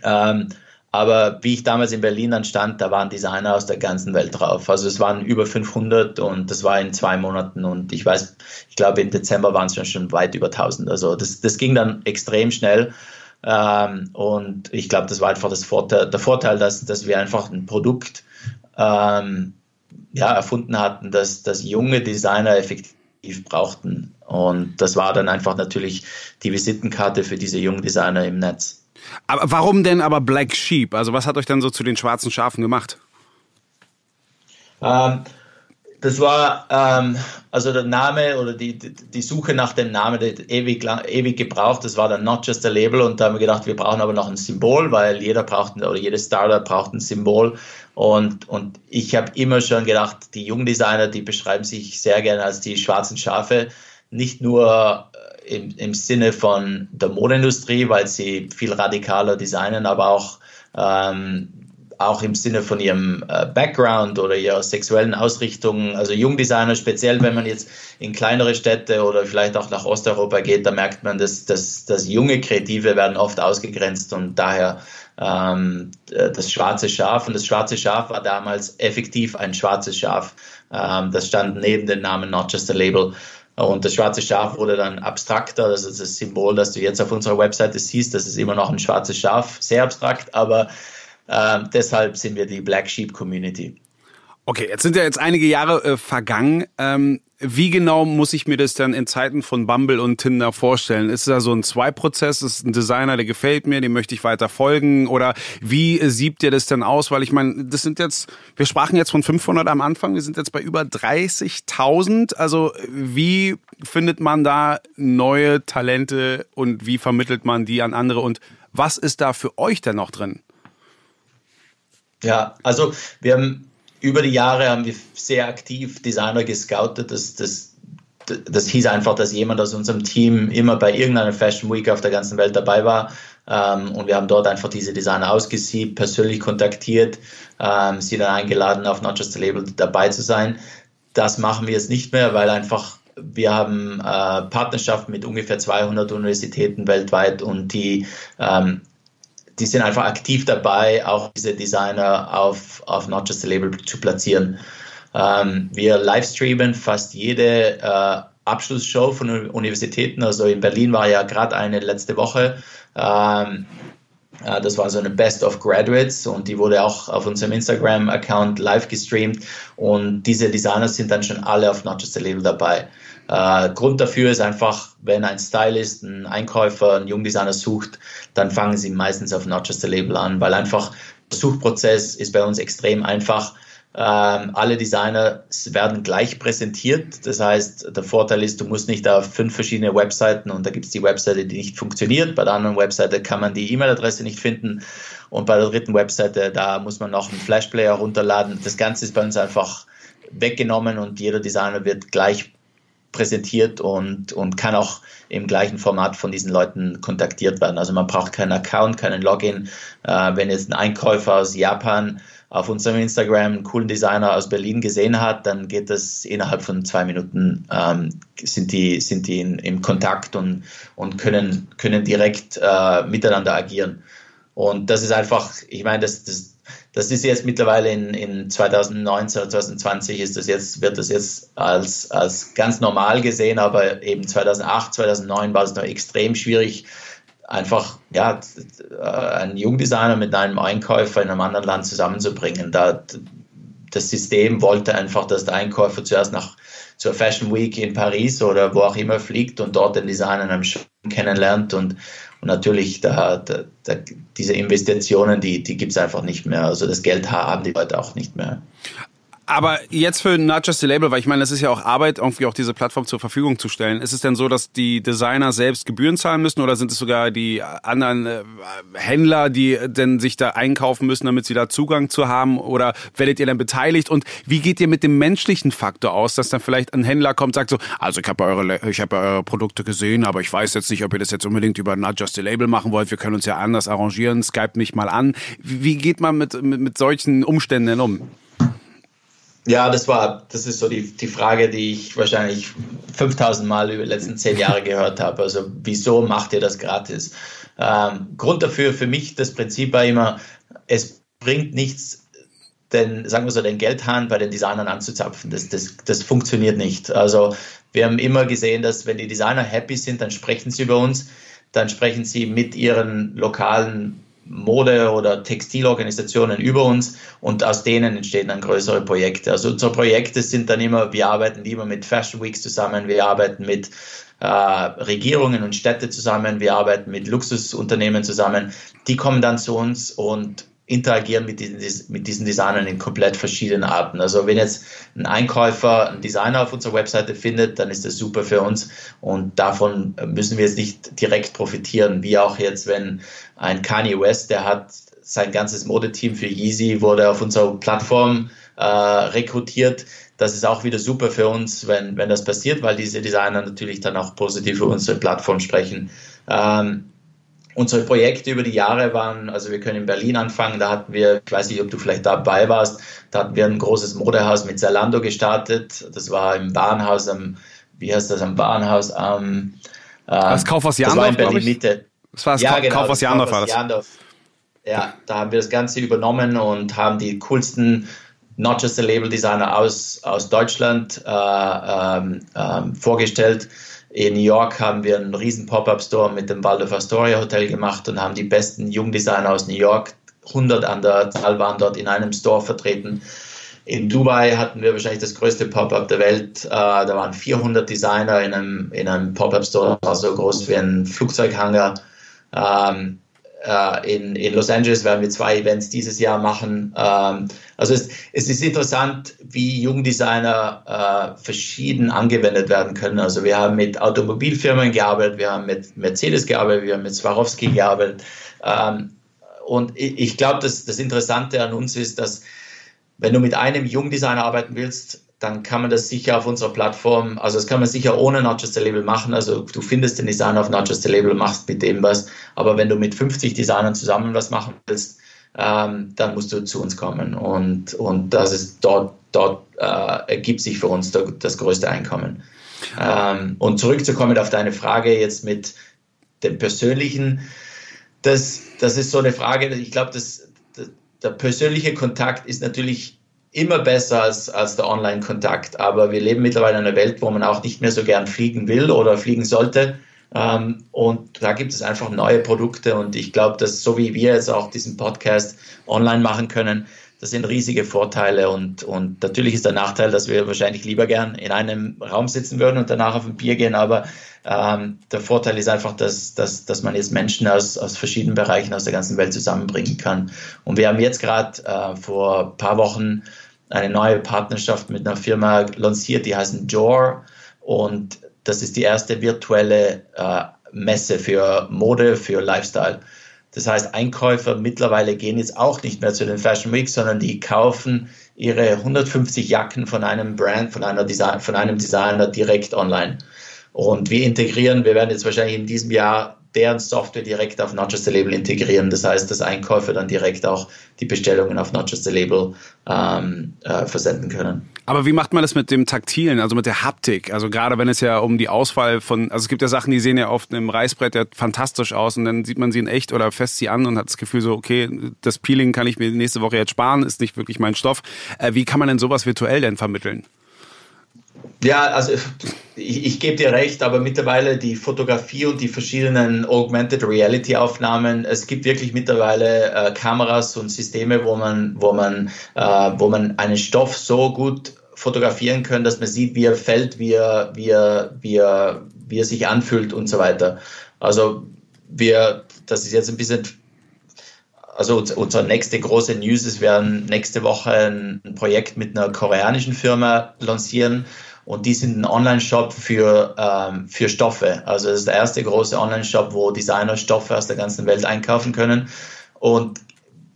Ähm, aber wie ich damals in Berlin dann stand, da waren Designer aus der ganzen Welt drauf. Also es waren über 500 und das war in zwei Monaten und ich weiß, ich glaube im Dezember waren es schon weit über 1000. Also das, das ging dann extrem schnell ähm, und ich glaube, das war einfach das Vorteil, der Vorteil, dass, dass wir einfach ein Produkt ähm, ja, erfunden hatten, dass, dass junge Designer effektiv brauchten. Und das war dann einfach natürlich die Visitenkarte für diese jungen Designer im Netz. Aber warum denn aber Black Sheep? Also was hat euch dann so zu den schwarzen Schafen gemacht? Ähm, das war ähm, also der Name oder die, die Suche nach dem Namen, der ewig, lang, ewig gebraucht. Das war dann Not Just a Label und da haben wir gedacht, wir brauchen aber noch ein Symbol, weil jeder braucht oder jedes Startup braucht ein Symbol. Und, und ich habe immer schon gedacht, die jungen Designer, die beschreiben sich sehr gerne als die schwarzen Schafe, nicht nur äh, im, im Sinne von der Modeindustrie, weil sie viel radikaler designen, aber auch ähm, auch im Sinne von ihrem äh, Background oder ihrer sexuellen Ausrichtung. Also Jungdesigner, speziell wenn man jetzt in kleinere Städte oder vielleicht auch nach Osteuropa geht, da merkt man, dass, dass, dass junge Kreative werden oft ausgegrenzt und daher ähm, das schwarze Schaf. Und das schwarze Schaf war damals effektiv ein schwarzes Schaf. Ähm, das stand neben dem Namen Not Just a Label. Und das schwarze Schaf wurde dann abstrakter. Das ist das Symbol, das du jetzt auf unserer Webseite siehst. Das ist immer noch ein schwarzes Schaf, sehr abstrakt, aber äh, deshalb sind wir die Black Sheep Community. Okay, jetzt sind ja jetzt einige Jahre äh, vergangen. Ähm, wie genau muss ich mir das dann in Zeiten von Bumble und Tinder vorstellen? Ist da so ein Zwei-Prozess? Ist ein Designer, der gefällt mir, dem möchte ich weiter folgen? Oder wie äh, siebt ihr das denn aus? Weil ich meine, das sind jetzt, wir sprachen jetzt von 500 am Anfang, wir sind jetzt bei über 30.000. Also wie findet man da neue Talente und wie vermittelt man die an andere? Und was ist da für euch denn noch drin? Ja, also wir haben über die Jahre haben wir sehr aktiv Designer gescoutet. Das, das, das hieß einfach, dass jemand aus unserem Team immer bei irgendeiner Fashion Week auf der ganzen Welt dabei war. Ähm, und wir haben dort einfach diese Designer ausgesiebt, persönlich kontaktiert, ähm, sie dann eingeladen, auf Not Just a Label dabei zu sein. Das machen wir jetzt nicht mehr, weil einfach wir haben äh, Partnerschaften mit ungefähr 200 Universitäten weltweit und die ähm, die sind einfach aktiv dabei, auch diese Designer auf, auf Not Just a Label zu platzieren. Ähm, wir livestreamen fast jede äh, Abschlussshow von Universitäten. Also in Berlin war ja gerade eine letzte Woche. Ähm, äh, das war so eine Best of Graduates und die wurde auch auf unserem Instagram-Account live gestreamt. Und diese Designer sind dann schon alle auf Not Just a Label dabei. Äh, Grund dafür ist einfach, wenn ein Stylist, ein Einkäufer, ein Jungdesigner sucht, dann fangen sie meistens auf Not Just a Label an, weil einfach der Suchprozess ist bei uns extrem einfach. Ähm, alle Designer werden gleich präsentiert. Das heißt, der Vorteil ist, du musst nicht auf fünf verschiedene Webseiten und da gibt es die Webseite, die nicht funktioniert. Bei der anderen Webseite kann man die E-Mail-Adresse nicht finden. Und bei der dritten Webseite, da muss man noch einen Flashplayer runterladen. Das Ganze ist bei uns einfach weggenommen und jeder Designer wird gleich präsentiert und, und kann auch im gleichen Format von diesen Leuten kontaktiert werden. Also man braucht keinen Account, keinen Login. Äh, wenn jetzt ein Einkäufer aus Japan auf unserem Instagram einen coolen Designer aus Berlin gesehen hat, dann geht das innerhalb von zwei Minuten, ähm, sind die, sind die in, im Kontakt und, und können, können direkt äh, miteinander agieren. Und das ist einfach, ich meine, das, das, das ist jetzt mittlerweile in, in 2019, 2020 ist das jetzt, wird das jetzt als, als ganz normal gesehen, aber eben 2008, 2009 war es noch extrem schwierig, einfach ja, einen Jungdesigner mit einem Einkäufer in einem anderen Land zusammenzubringen. Da, das System wollte einfach, dass der Einkäufer zuerst nach zur Fashion Week in Paris oder wo auch immer fliegt und dort den Designer in einem Show kennenlernt und, und natürlich da, da, da, diese Investitionen, die, die gibt es einfach nicht mehr. Also das Geld haben die Leute auch nicht mehr. Aber jetzt für Not Just a Label, weil ich meine, das ist ja auch Arbeit, irgendwie auch diese Plattform zur Verfügung zu stellen. Ist es denn so, dass die Designer selbst Gebühren zahlen müssen oder sind es sogar die anderen äh, Händler, die denn sich da einkaufen müssen, damit sie da Zugang zu haben? Oder werdet ihr dann beteiligt? Und wie geht ihr mit dem menschlichen Faktor aus, dass dann vielleicht ein Händler kommt und sagt so, also ich habe eure, ich habe eure Produkte gesehen, aber ich weiß jetzt nicht, ob ihr das jetzt unbedingt über Not Just a Label machen wollt. Wir können uns ja anders arrangieren. Skype mich mal an. Wie geht man mit, mit, mit solchen Umständen denn um? Ja, das war, das ist so die, die Frage, die ich wahrscheinlich 5000 Mal über die letzten zehn Jahre gehört habe. Also, wieso macht ihr das gratis? Ähm, Grund dafür für mich, das Prinzip war immer, es bringt nichts, den, sagen wir so, den Geldhahn bei den Designern anzuzapfen. Das, das, das funktioniert nicht. Also, wir haben immer gesehen, dass wenn die Designer happy sind, dann sprechen sie über uns, dann sprechen sie mit ihren lokalen Mode- oder Textilorganisationen über uns und aus denen entstehen dann größere Projekte. Also unsere Projekte sind dann immer, wir arbeiten lieber mit Fashion Weeks zusammen, wir arbeiten mit äh, Regierungen und Städte zusammen, wir arbeiten mit Luxusunternehmen zusammen. Die kommen dann zu uns und interagieren mit diesen, mit diesen Designern in komplett verschiedenen Arten. Also wenn jetzt ein Einkäufer einen Designer auf unserer Webseite findet, dann ist das super für uns und davon müssen wir jetzt nicht direkt profitieren, wie auch jetzt, wenn ein Kanye West, der hat sein ganzes Modeteam für Yeezy, wurde auf unserer Plattform äh, rekrutiert. Das ist auch wieder super für uns, wenn, wenn das passiert, weil diese Designer natürlich dann auch positiv für unsere Plattform sprechen. Ähm, unsere Projekte über die Jahre waren, also wir können in Berlin anfangen, da hatten wir, ich weiß nicht, ob du vielleicht dabei warst, da hatten wir ein großes Modehaus mit Zalando gestartet. Das war im Bahnhaus am, wie heißt das, am Bahnhaus am äh, das Kaufhaus Jandorf, das war in Berlin Mitte. Das war das ja, genau, Kaufhaus Jandorf. Das. Ja, da haben wir das Ganze übernommen und haben die coolsten Not Just a Label Designer aus, aus Deutschland äh, ähm, ähm, vorgestellt in New York haben wir einen riesen Pop-Up-Store mit dem Waldorf Astoria Hotel gemacht und haben die besten Jungdesigner aus New York, 100 an der Zahl waren dort in einem Store vertreten. in Dubai hatten wir wahrscheinlich das größte Pop-up der Welt. Äh, da waren 400 Designer in einem, in einem Pop-up-Store, so groß wie ein Flugzeughanger. Ähm, äh, in, in Los Angeles werden wir zwei Events dieses Jahr machen. Ähm, also es, es ist interessant, wie Jugenddesigner äh, verschieden angewendet werden können. Also wir haben mit Automobilfirmen gearbeitet, wir haben mit Mercedes gearbeitet, wir haben mit Swarovski gearbeitet. Ähm, und ich, ich glaube, das Interessante an uns ist, dass wenn du mit einem Jungdesigner arbeiten willst, dann kann man das sicher auf unserer Plattform, also das kann man sicher ohne Not Just a Label machen. Also du findest den Designer auf Not Just a Label, machst mit dem was. Aber wenn du mit 50 Designern zusammen was machen willst, ähm, dann musst du zu uns kommen. Und, und das ist dort, dort äh, ergibt sich für uns das größte Einkommen. Ähm, und zurückzukommen auf deine Frage jetzt mit dem Persönlichen, das, das ist so eine Frage, ich glaube, das, der persönliche Kontakt ist natürlich immer besser als, als der Online-Kontakt. Aber wir leben mittlerweile in einer Welt, wo man auch nicht mehr so gern fliegen will oder fliegen sollte. Ähm, und da gibt es einfach neue Produkte. Und ich glaube, dass so wie wir jetzt auch diesen Podcast online machen können, das sind riesige Vorteile. Und, und natürlich ist der Nachteil, dass wir wahrscheinlich lieber gern in einem Raum sitzen würden und danach auf ein Bier gehen. Aber ähm, der Vorteil ist einfach, dass, dass, dass man jetzt Menschen aus, aus verschiedenen Bereichen aus der ganzen Welt zusammenbringen kann. Und wir haben jetzt gerade äh, vor ein paar Wochen eine neue Partnerschaft mit einer Firma lanciert, die heißt Jor. Und das ist die erste virtuelle äh, Messe für Mode, für Lifestyle. Das heißt, Einkäufer mittlerweile gehen jetzt auch nicht mehr zu den Fashion Weeks, sondern die kaufen ihre 150 Jacken von einem Brand, von, einer Design, von einem Designer direkt online. Und wir integrieren, wir werden jetzt wahrscheinlich in diesem Jahr deren Software direkt auf Not Just a Label integrieren. Das heißt, dass Einkäufer dann direkt auch die Bestellungen auf Not Just a Label ähm, äh, versenden können. Aber wie macht man das mit dem Taktilen, also mit der Haptik? Also gerade wenn es ja um die Auswahl von, also es gibt ja Sachen, die sehen ja auf einem Reißbrett ja fantastisch aus und dann sieht man sie in echt oder fest sie an und hat das Gefühl so, okay, das Peeling kann ich mir nächste Woche jetzt sparen, ist nicht wirklich mein Stoff. Äh, wie kann man denn sowas virtuell denn vermitteln? Ja, also ich, ich gebe dir recht, aber mittlerweile die Fotografie und die verschiedenen Augmented Reality Aufnahmen, es gibt wirklich mittlerweile äh, Kameras und Systeme, wo man, wo man, äh, wo man einen Stoff so gut fotografieren kann, dass man sieht, wie er fällt, wie er, wie er, wie er, wie er sich anfühlt und so weiter. Also wir, das ist jetzt ein bisschen also unsere nächste große News ist, wir werden nächste Woche ein Projekt mit einer koreanischen Firma lancieren und die sind ein Online-Shop für, ähm, für Stoffe. Also das ist der erste große Online-Shop, wo Designer Stoffe aus der ganzen Welt einkaufen können. Und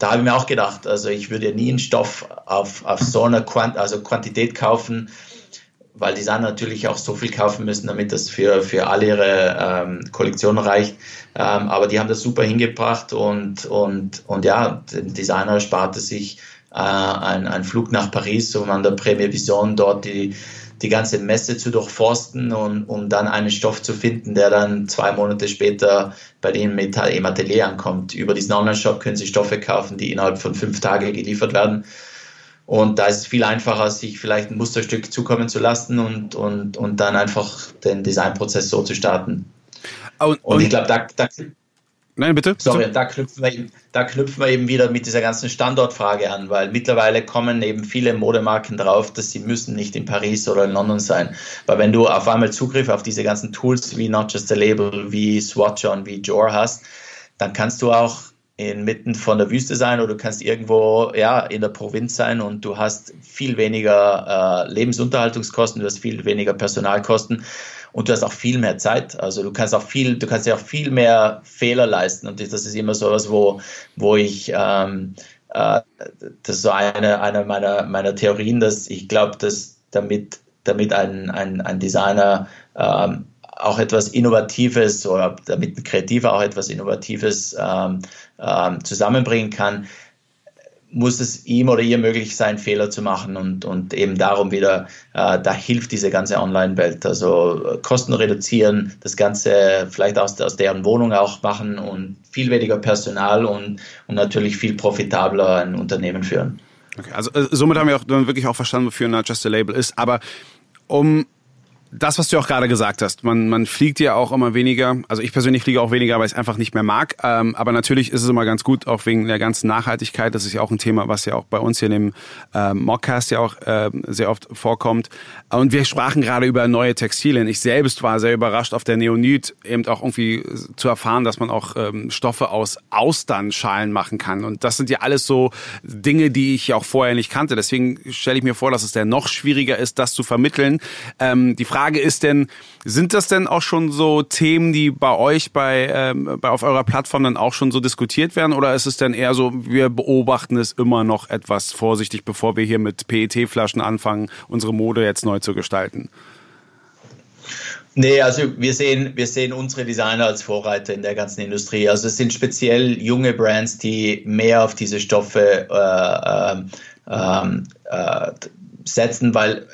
da habe ich mir auch gedacht, also ich würde nie einen Stoff auf, auf so einer Quant also Quantität kaufen, weil Designer natürlich auch so viel kaufen müssen, damit das für, für alle ihre ähm, Kollektionen reicht. Ähm, aber die haben das super hingebracht und, und, und ja, der Designer sparte sich äh, einen, einen Flug nach Paris, um an der Premier Vision dort die, die ganze Messe zu durchforsten und um dann einen Stoff zu finden, der dann zwei Monate später bei denen im Atelier ankommt. Über diesen Online-Shop können Sie Stoffe kaufen, die innerhalb von fünf Tagen geliefert werden. Und da ist es viel einfacher, sich vielleicht ein Musterstück zukommen zu lassen und, und, und dann einfach den Designprozess so zu starten. Und, und ich glaube, da, da, Nein, bitte. Sorry, da knüpfen, wir eben, da knüpfen wir eben wieder mit dieser ganzen Standortfrage an, weil mittlerweile kommen eben viele Modemarken drauf, dass sie müssen nicht in Paris oder in London sein. Weil wenn du auf einmal Zugriff auf diese ganzen Tools wie Not Just a Label, wie Swatcher und wie Jor hast, dann kannst du auch inmitten von der Wüste sein oder du kannst irgendwo ja, in der Provinz sein und du hast viel weniger äh, Lebensunterhaltungskosten, du hast viel weniger Personalkosten und du hast auch viel mehr Zeit. Also du kannst auch viel, du kannst ja auch viel mehr Fehler leisten. Und das ist immer so was, wo, wo ich ähm, äh, das ist so eine, eine meiner, meiner Theorien, dass ich glaube, dass damit, damit ein, ein, ein Designer ähm, auch etwas Innovatives oder damit ein Kreativer auch etwas Innovatives ähm, ähm, zusammenbringen kann, muss es ihm oder ihr möglich sein, Fehler zu machen und, und eben darum wieder, äh, da hilft diese ganze Online-Welt. Also äh, Kosten reduzieren, das Ganze vielleicht aus, aus deren Wohnung auch machen und viel weniger Personal und, und natürlich viel profitabler ein Unternehmen führen. Okay, also äh, somit haben wir auch wirklich auch verstanden, wofür ein Just a Label ist. Aber um das, was du auch gerade gesagt hast, man, man fliegt ja auch immer weniger. Also ich persönlich fliege auch weniger, weil ich es einfach nicht mehr mag. Ähm, aber natürlich ist es immer ganz gut, auch wegen der ganzen Nachhaltigkeit. Das ist ja auch ein Thema, was ja auch bei uns hier in dem äh, Mockcast ja auch äh, sehr oft vorkommt. Und wir sprachen gerade über neue Textilien. Ich selbst war sehr überrascht auf der Neonit eben auch irgendwie zu erfahren, dass man auch ähm, Stoffe aus Austernschalen machen kann. Und das sind ja alles so Dinge, die ich auch vorher nicht kannte. Deswegen stelle ich mir vor, dass es der noch schwieriger ist, das zu vermitteln. Ähm, die Frage ist denn, sind das denn auch schon so Themen, die bei euch bei, ähm, bei auf eurer Plattform dann auch schon so diskutiert werden? Oder ist es denn eher so, wir beobachten es immer noch etwas vorsichtig, bevor wir hier mit PET-Flaschen anfangen, unsere Mode jetzt neu zu gestalten? Nee, also wir sehen, wir sehen unsere Designer als Vorreiter in der ganzen Industrie. Also es sind speziell junge Brands, die mehr auf diese Stoffe äh, äh, äh, setzen, weil,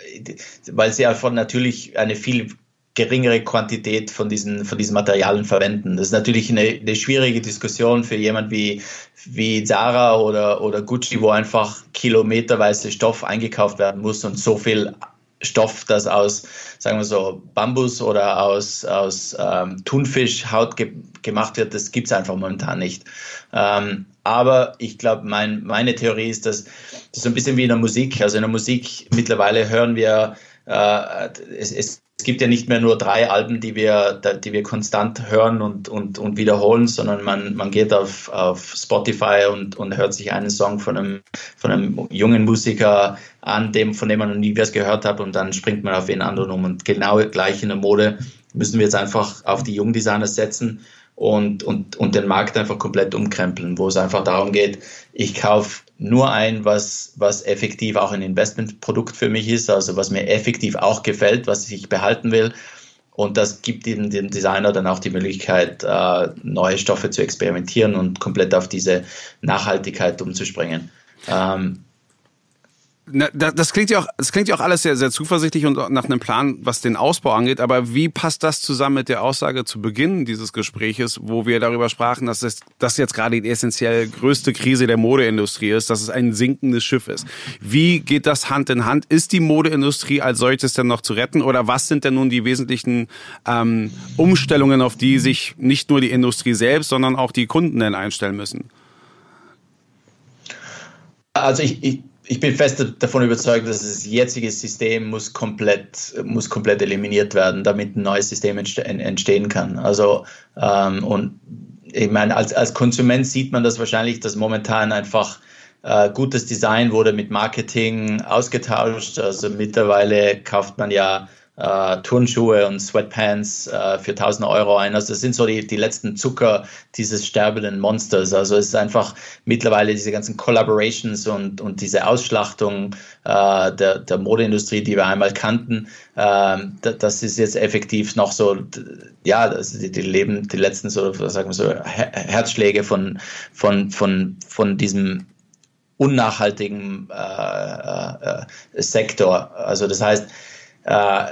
weil sie einfach natürlich eine viel geringere Quantität von diesen, von diesen Materialien verwenden. Das ist natürlich eine, eine schwierige Diskussion für jemand wie, wie Zara oder, oder Gucci, wo einfach kilometerweise Stoff eingekauft werden muss und so viel Stoff, das aus, sagen wir so, Bambus oder aus, aus ähm, Thunfischhaut ge gemacht wird, das gibt es einfach momentan nicht. Ähm, aber ich glaube, mein, meine Theorie ist, dass das ist ein bisschen wie in der Musik. Also in der Musik mittlerweile hören wir, äh, es, es es gibt ja nicht mehr nur drei Alben, die wir, die wir konstant hören und, und, und wiederholen, sondern man, man geht auf, auf Spotify und, und hört sich einen Song von einem, von einem jungen Musiker an, dem, von dem man noch nie was gehört hat und dann springt man auf den anderen um. Und genau gleich in der Mode müssen wir jetzt einfach auf die jungen Designer setzen und, und, und den Markt einfach komplett umkrempeln, wo es einfach darum geht, ich kaufe nur ein, was, was effektiv auch ein Investmentprodukt für mich ist, also was mir effektiv auch gefällt, was ich behalten will. Und das gibt eben dem Designer dann auch die Möglichkeit, äh, neue Stoffe zu experimentieren und komplett auf diese Nachhaltigkeit umzuspringen. Ähm, das klingt ja auch, das klingt ja auch alles sehr, sehr zuversichtlich und nach einem Plan, was den Ausbau angeht. Aber wie passt das zusammen mit der Aussage zu Beginn dieses Gespräches, wo wir darüber sprachen, dass es, das jetzt gerade die essentiell größte Krise der Modeindustrie ist, dass es ein sinkendes Schiff ist? Wie geht das Hand in Hand? Ist die Modeindustrie als solches denn noch zu retten? Oder was sind denn nun die wesentlichen ähm, Umstellungen, auf die sich nicht nur die Industrie selbst, sondern auch die Kunden denn einstellen müssen? Also ich, ich ich bin fest davon überzeugt, dass das jetzige System muss komplett, muss komplett eliminiert werden, damit ein neues System entstehen kann. Also, ähm, und ich meine, als, als Konsument sieht man das wahrscheinlich, dass momentan einfach äh, gutes Design wurde mit Marketing ausgetauscht. Also mittlerweile kauft man ja äh, Turnschuhe und Sweatpants äh, für 1000 Euro ein. Also das sind so die, die letzten Zucker dieses sterbenden Monsters. Also es ist einfach mittlerweile diese ganzen Collaborations und, und diese Ausschlachtung äh, der, der Modeindustrie, die wir einmal kannten, äh, das ist jetzt effektiv noch so, ja, also die, die leben die letzten so, sagen wir so, Herzschläge von, von, von, von diesem unnachhaltigen äh, äh, Sektor. Also das heißt, äh,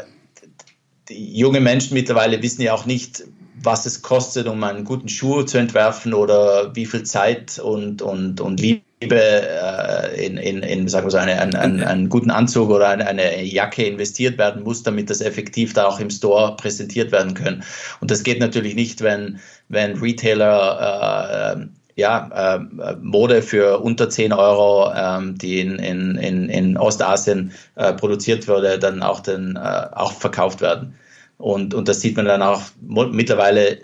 junge Menschen mittlerweile wissen ja auch nicht, was es kostet, um einen guten Schuh zu entwerfen oder wie viel Zeit und, und, und Liebe äh, in, in, in sagen wir so, eine, einen, einen, einen guten Anzug oder eine, eine Jacke investiert werden muss, damit das effektiv da auch im Store präsentiert werden können. Und das geht natürlich nicht, wenn, wenn Retailer äh, ja, äh, Mode für unter 10 Euro, ähm, die in, in, in, in Ostasien äh, produziert wurde, dann auch, den, äh, auch verkauft werden. Und, und das sieht man dann auch mittlerweile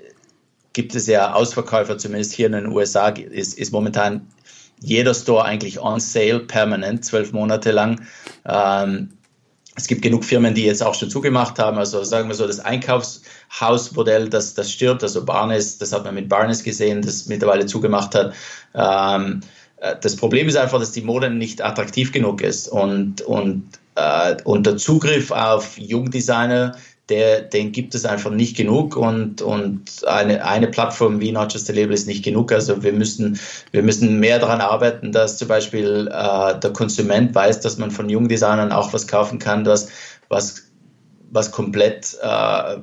gibt es ja Ausverkäufer, zumindest hier in den USA ist, ist momentan jeder Store eigentlich on sale permanent, zwölf Monate lang. Ähm, es gibt genug Firmen, die jetzt auch schon zugemacht haben. Also sagen wir so, das Einkaufshausmodell, das, das stirbt. Also Barnes, das hat man mit Barnes gesehen, das mittlerweile zugemacht hat. Ähm, äh, das Problem ist einfach, dass die Mode nicht attraktiv genug ist und, und, äh, und der Zugriff auf Jungdesigner der, den gibt es einfach nicht genug und, und eine, eine Plattform wie Not Just a Label ist nicht genug. Also wir müssen, wir müssen mehr daran arbeiten, dass zum Beispiel äh, der Konsument weiß, dass man von jungen Designern auch was kaufen kann, das, was, was komplett, äh,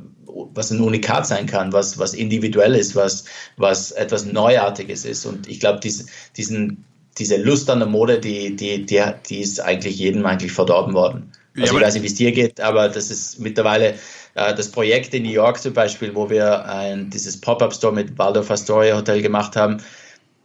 was ein Unikat sein kann, was, was individuell ist, was, was etwas Neuartiges ist. Und ich glaube, dies, diesen, diese Lust an der Mode, die, die, die, die ist eigentlich jedem eigentlich verdorben worden. Also ich weiß nicht, wie es dir geht, aber das ist mittlerweile äh, das Projekt in New York zum Beispiel, wo wir ein, dieses Pop-Up-Store mit Waldorf Astoria Hotel gemacht haben.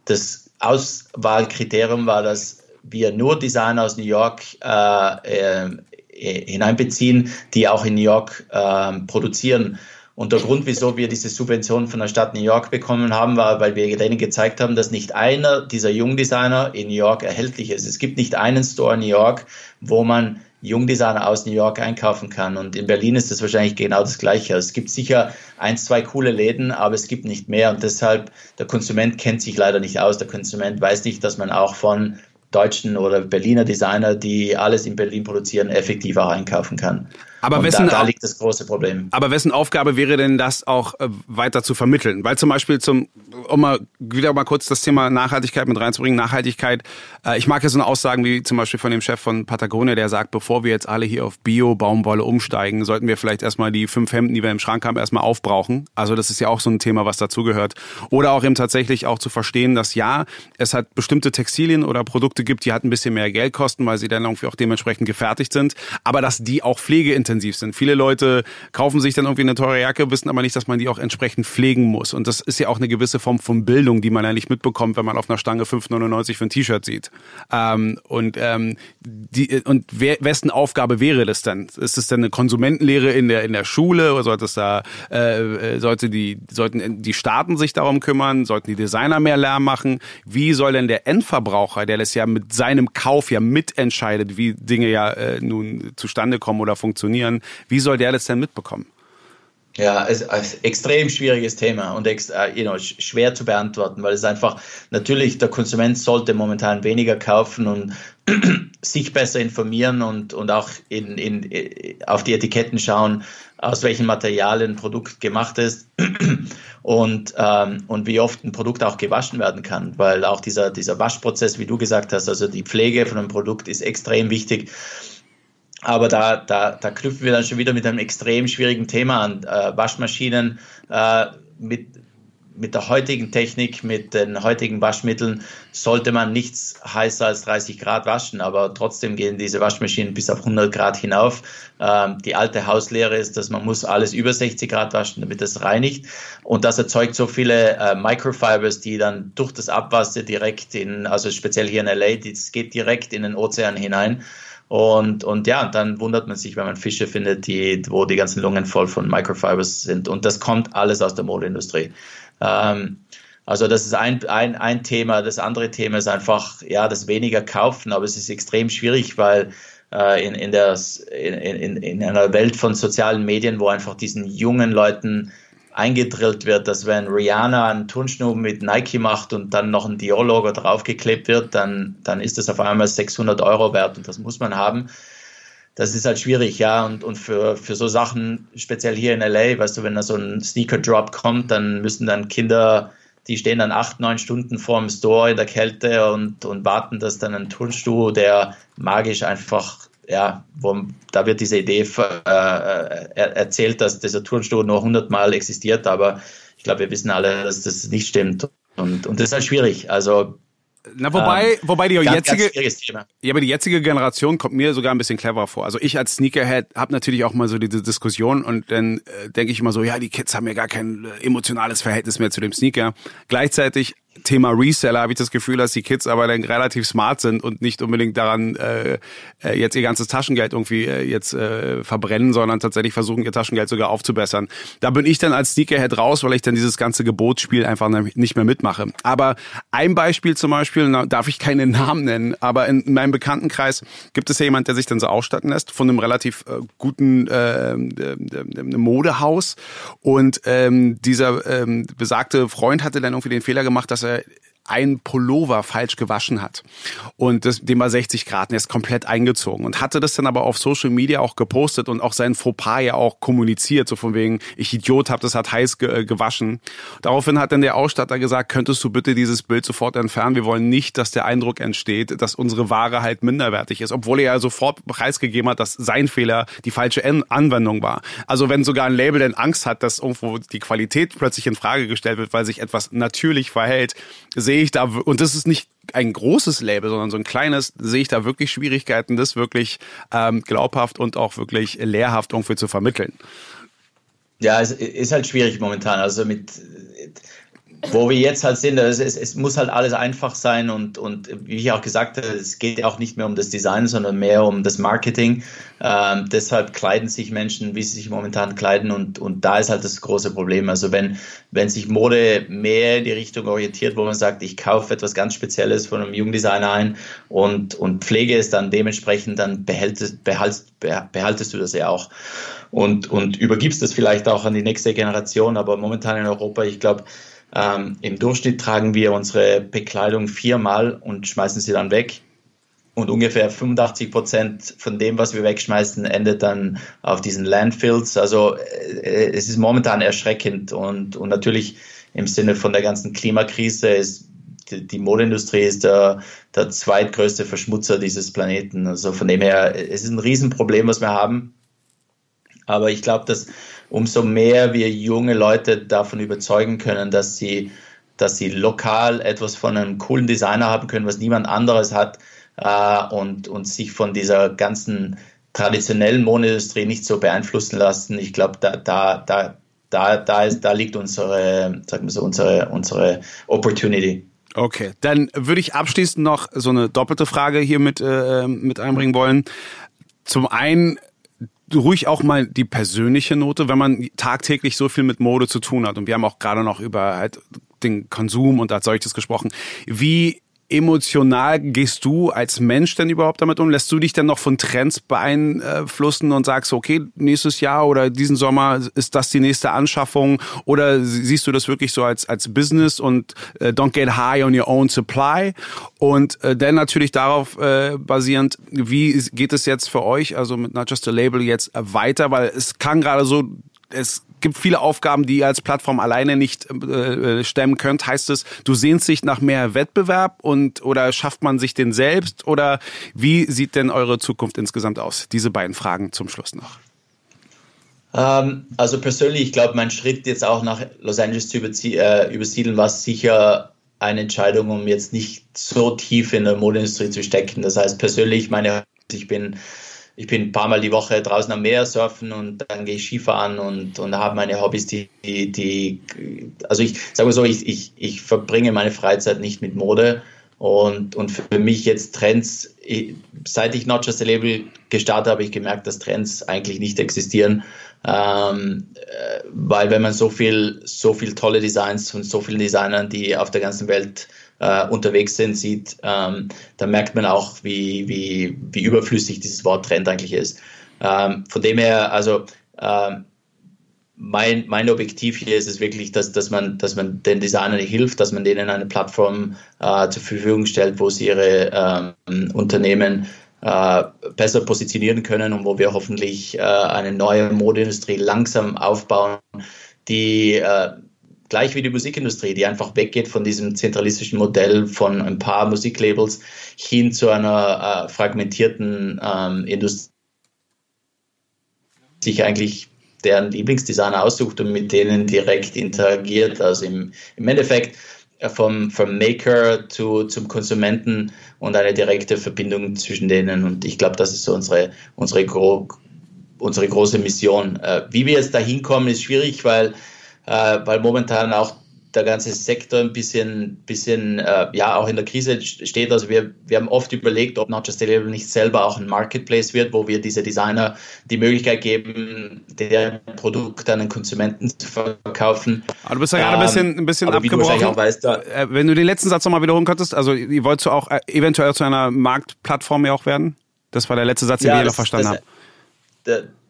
Das Auswahlkriterium war, dass wir nur Designer aus New York äh, äh, hineinbeziehen, die auch in New York äh, produzieren. Und der Grund, wieso wir diese Subvention von der Stadt New York bekommen haben, war, weil wir denen gezeigt haben, dass nicht einer dieser Jungdesigner in New York erhältlich ist. Es gibt nicht einen Store in New York, wo man Jungdesigner aus New York einkaufen kann. Und in Berlin ist das wahrscheinlich genau das Gleiche. Es gibt sicher ein, zwei coole Läden, aber es gibt nicht mehr. Und deshalb, der Konsument kennt sich leider nicht aus. Der Konsument weiß nicht, dass man auch von deutschen oder Berliner Designer, die alles in Berlin produzieren, effektiv auch einkaufen kann. Aber wessen, da, da, liegt das große Problem. Aber wessen Aufgabe wäre denn das auch äh, weiter zu vermitteln? Weil zum Beispiel zum, um mal wieder mal kurz das Thema Nachhaltigkeit mit reinzubringen, Nachhaltigkeit. Äh, ich mag ja so eine Aussagen wie zum Beispiel von dem Chef von Patagonia, der sagt, bevor wir jetzt alle hier auf Bio-Baumwolle umsteigen, sollten wir vielleicht erstmal die fünf Hemden, die wir im Schrank haben, erstmal aufbrauchen. Also das ist ja auch so ein Thema, was dazugehört. Oder auch eben tatsächlich auch zu verstehen, dass ja, es hat bestimmte Textilien oder Produkte gibt, die halt ein bisschen mehr Geld kosten, weil sie dann irgendwie auch dementsprechend gefertigt sind, aber dass die auch pflegeintensiv intensiv sind. Viele Leute kaufen sich dann irgendwie eine teure Jacke, wissen aber nicht, dass man die auch entsprechend pflegen muss. Und das ist ja auch eine gewisse Form von Bildung, die man nicht mitbekommt, wenn man auf einer Stange 5,99 für ein T-Shirt sieht. Ähm, und ähm, die, und wer, wessen Aufgabe wäre das denn? Ist es denn eine Konsumentenlehre in der in der Schule oder sollte es da äh sollte die sollten die Staaten sich darum kümmern? Sollten die Designer mehr Lärm machen? Wie soll denn der Endverbraucher, der das ja mit seinem Kauf ja mitentscheidet, wie Dinge ja äh, nun zustande kommen oder funktionieren? Funktionieren. Wie soll der das denn mitbekommen? Ja, es ist ein extrem schwieriges Thema und uh, you know, schwer zu beantworten, weil es einfach natürlich der Konsument sollte momentan weniger kaufen und <clears throat> sich besser informieren und, und auch in, in, auf die Etiketten schauen, aus welchen Materialien ein Produkt gemacht ist <clears throat> und, ähm, und wie oft ein Produkt auch gewaschen werden kann, weil auch dieser, dieser Waschprozess, wie du gesagt hast, also die Pflege von einem Produkt ist extrem wichtig. Aber da, da, da knüpfen wir dann schon wieder mit einem extrem schwierigen Thema an. Äh, Waschmaschinen äh, mit, mit der heutigen Technik, mit den heutigen Waschmitteln sollte man nichts heißer als 30 Grad waschen, aber trotzdem gehen diese Waschmaschinen bis auf 100 Grad hinauf. Ähm, die alte Hauslehre ist, dass man muss alles über 60 Grad waschen, damit es reinigt. Und das erzeugt so viele äh, Microfibers, die dann durch das Abwasser direkt in, also speziell hier in LA, das geht direkt in den Ozean hinein. Und, und ja, dann wundert man sich, wenn man Fische findet, die, wo die ganzen Lungen voll von Microfibers sind. Und das kommt alles aus der Modeindustrie. Ähm, also das ist ein, ein, ein Thema. Das andere Thema ist einfach, ja, das weniger kaufen, aber es ist extrem schwierig, weil äh, in, in, der, in, in, in einer Welt von sozialen Medien, wo einfach diesen jungen Leuten eingedrillt wird, dass wenn Rihanna einen Turnschuh mit Nike macht und dann noch ein Dior-Logo draufgeklebt wird, dann, dann ist das auf einmal 600 Euro wert und das muss man haben. Das ist halt schwierig, ja, und, und für, für so Sachen, speziell hier in LA, weißt du, wenn da so ein Sneaker-Drop kommt, dann müssen dann Kinder, die stehen dann acht, neun Stunden vor dem Store in der Kälte und, und warten, dass dann ein Turnschuh, der magisch einfach ja, wo, da wird diese Idee äh, erzählt, dass dieser Turnstuhl nur 100 Mal existiert, aber ich glaube, wir wissen alle, dass das nicht stimmt. Und, und das ist halt schwierig. Also na, wobei, ähm, wobei die ganz, jetzige, ganz ja, aber die jetzige Generation kommt mir sogar ein bisschen cleverer vor. Also ich als Sneakerhead habe natürlich auch mal so diese Diskussion und dann äh, denke ich immer so, ja, die Kids haben ja gar kein äh, emotionales Verhältnis mehr zu dem Sneaker. Gleichzeitig Thema Reseller habe ich das Gefühl, dass die Kids aber dann relativ smart sind und nicht unbedingt daran äh, äh, jetzt ihr ganzes Taschengeld irgendwie äh, jetzt äh, verbrennen, sondern tatsächlich versuchen, ihr Taschengeld sogar aufzubessern. Da bin ich dann als Sneakerhead raus, weil ich dann dieses ganze Gebotsspiel einfach nicht mehr mitmache. Aber ein Beispiel zum Beispiel, na, darf ich keine Namen nennen, aber in, meinem Bekanntenkreis gibt es ja jemand, der sich dann so ausstatten lässt von einem relativ äh, guten äh, Modehaus und ähm, dieser ähm, besagte Freund hatte dann irgendwie den Fehler gemacht, dass er äh, ein Pullover falsch gewaschen hat. Und das, dem war 60 Grad und er ist komplett eingezogen und hatte das dann aber auf Social Media auch gepostet und auch sein Fauxpas ja auch kommuniziert, so von wegen, ich Idiot hab das hat heiß ge äh, gewaschen. Daraufhin hat dann der Ausstatter gesagt, könntest du bitte dieses Bild sofort entfernen? Wir wollen nicht, dass der Eindruck entsteht, dass unsere Ware halt minderwertig ist, obwohl er ja sofort preisgegeben hat, dass sein Fehler die falsche Anwendung war. Also wenn sogar ein Label denn Angst hat, dass irgendwo die Qualität plötzlich in Frage gestellt wird, weil sich etwas natürlich verhält, sehe sehe ich da, und das ist nicht ein großes Label, sondern so ein kleines, sehe ich da wirklich Schwierigkeiten, das wirklich ähm, glaubhaft und auch wirklich lehrhaft irgendwie zu vermitteln. Ja, es ist halt schwierig momentan. Also mit wo wir jetzt halt sind, es, es, muss halt alles einfach sein und, und wie ich auch gesagt habe, es geht auch nicht mehr um das Design, sondern mehr um das Marketing. Ähm, deshalb kleiden sich Menschen, wie sie sich momentan kleiden und, und da ist halt das große Problem. Also wenn, wenn sich Mode mehr in die Richtung orientiert, wo man sagt, ich kaufe etwas ganz Spezielles von einem Jugenddesigner ein und, und pflege es dann dementsprechend, dann behältest, behaltest, behaltest du das ja auch und, und übergibst es vielleicht auch an die nächste Generation. Aber momentan in Europa, ich glaube, ähm, Im Durchschnitt tragen wir unsere Bekleidung viermal und schmeißen sie dann weg. Und ungefähr 85 Prozent von dem, was wir wegschmeißen, endet dann auf diesen Landfills. Also äh, es ist momentan erschreckend und, und natürlich im Sinne von der ganzen Klimakrise ist die, die Modeindustrie ist der, der zweitgrößte Verschmutzer dieses Planeten. Also von dem her, es ist ein Riesenproblem, was wir haben. Aber ich glaube, dass umso mehr wir junge Leute davon überzeugen können, dass sie, dass sie lokal etwas von einem coolen Designer haben können, was niemand anderes hat äh, und, und sich von dieser ganzen traditionellen Modeindustrie nicht so beeinflussen lassen. Ich glaube, da, da, da, da, da, ist, da liegt unsere, sagen wir so, unsere, unsere Opportunity. Okay, dann würde ich abschließend noch so eine doppelte Frage hier mit, äh, mit einbringen wollen. Zum einen ruhig auch mal die persönliche Note, wenn man tagtäglich so viel mit Mode zu tun hat. Und wir haben auch gerade noch über halt den Konsum und als solches gesprochen. Wie emotional gehst du als Mensch denn überhaupt damit um? Lässt du dich denn noch von Trends beeinflussen und sagst, okay, nächstes Jahr oder diesen Sommer ist das die nächste Anschaffung? Oder siehst du das wirklich so als, als Business und äh, don't get high on your own supply? Und äh, dann natürlich darauf äh, basierend, wie geht es jetzt für euch, also mit Not Just a Label jetzt weiter? Weil es kann gerade so, es gibt viele Aufgaben, die ihr als Plattform alleine nicht äh, äh, stemmen könnt. Heißt es, du sehnst dich nach mehr Wettbewerb und oder schafft man sich den selbst oder wie sieht denn eure Zukunft insgesamt aus? Diese beiden Fragen zum Schluss noch. Ähm, also persönlich, ich glaube, mein Schritt jetzt auch nach Los Angeles zu äh, übersiedeln war sicher eine Entscheidung, um jetzt nicht so tief in der Modeindustrie zu stecken. Das heißt persönlich, meine, ich bin ich bin ein paar Mal die Woche draußen am Meer surfen und dann gehe ich Skifahren und, und habe meine Hobbys, die, die, die also ich sage mal so, ich, ich, ich verbringe meine Freizeit nicht mit Mode und, und für mich jetzt Trends, seit ich Not Just a Label gestartet habe, ich gemerkt, dass Trends eigentlich nicht existieren, ähm, äh, weil wenn man so viel, so viel tolle Designs von so vielen Designern, die auf der ganzen Welt äh, unterwegs sind, sieht, ähm, dann merkt man auch, wie, wie, wie überflüssig dieses Wort Trend eigentlich ist. Ähm, von dem her, also ähm, mein, mein Objektiv hier ist es wirklich, dass, dass, man, dass man den Designern hilft, dass man denen eine Plattform äh, zur Verfügung stellt, wo sie ihre ähm, Unternehmen äh, besser positionieren können und wo wir hoffentlich äh, eine neue Modeindustrie langsam aufbauen, die äh, gleich wie die Musikindustrie, die einfach weggeht von diesem zentralistischen Modell von ein paar Musiklabels hin zu einer äh, fragmentierten ähm, Industrie, sich eigentlich deren Lieblingsdesigner aussucht und mit denen direkt interagiert. Also im, im Endeffekt äh, vom, vom Maker zu, zum Konsumenten und eine direkte Verbindung zwischen denen. Und ich glaube, das ist so unsere, unsere, gro unsere große Mission. Äh, wie wir jetzt da hinkommen, ist schwierig, weil äh, weil momentan auch der ganze Sektor ein bisschen, bisschen äh, ja, auch in der Krise steht. Also wir, wir haben oft überlegt, ob Not Just Delivery nicht selber auch ein Marketplace wird, wo wir diese Designer die Möglichkeit geben, der Produkt an den Konsumenten zu verkaufen. Aber du bist ja gerade ein bisschen, ein bisschen abgebrochen. Weißt, äh, Wenn du den letzten Satz nochmal wiederholen könntest, also ihr wollt du auch äh, eventuell zu einer Marktplattform ja auch werden? Das war der letzte Satz, den ja, wir noch verstanden haben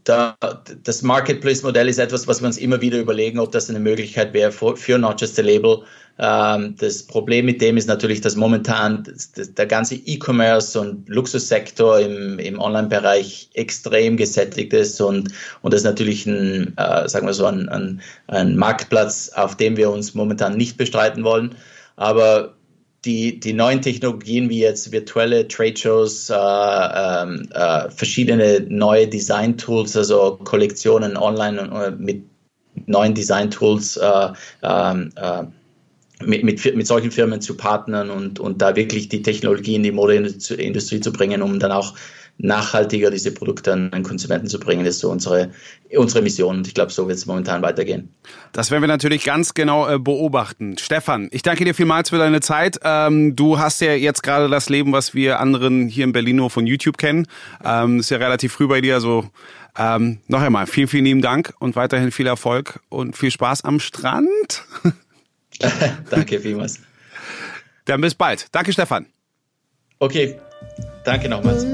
da, das Marketplace-Modell ist etwas, was wir uns immer wieder überlegen, ob das eine Möglichkeit wäre für, für Not Just a Label. Ähm, das Problem mit dem ist natürlich, dass momentan das, das, der ganze E-Commerce und Luxussektor im, im Online-Bereich extrem gesättigt ist und, und das natürlich ein, äh, sagen wir so, ein, ein, ein Marktplatz, auf dem wir uns momentan nicht bestreiten wollen. Aber die, die neuen Technologien wie jetzt virtuelle Trade-Shows, äh, ähm, äh, verschiedene neue Design-Tools, also Kollektionen online und, mit neuen Design-Tools äh, ähm, äh, mit, mit, mit solchen Firmen zu partnern und, und da wirklich die Technologie in die Modeindustrie zu bringen, um dann auch nachhaltiger diese Produkte an den Konsumenten zu bringen. Das ist so unsere, unsere Mission und ich glaube, so wird es momentan weitergehen. Das werden wir natürlich ganz genau äh, beobachten. Stefan, ich danke dir vielmals für deine Zeit. Ähm, du hast ja jetzt gerade das Leben, was wir anderen hier in Berlin nur von YouTube kennen. Ähm, ist ja relativ früh bei dir, also ähm, noch einmal vielen, vielen lieben Dank und weiterhin viel Erfolg und viel Spaß am Strand. <laughs> danke vielmals. Dann bis bald. Danke, Stefan. Okay, danke nochmals.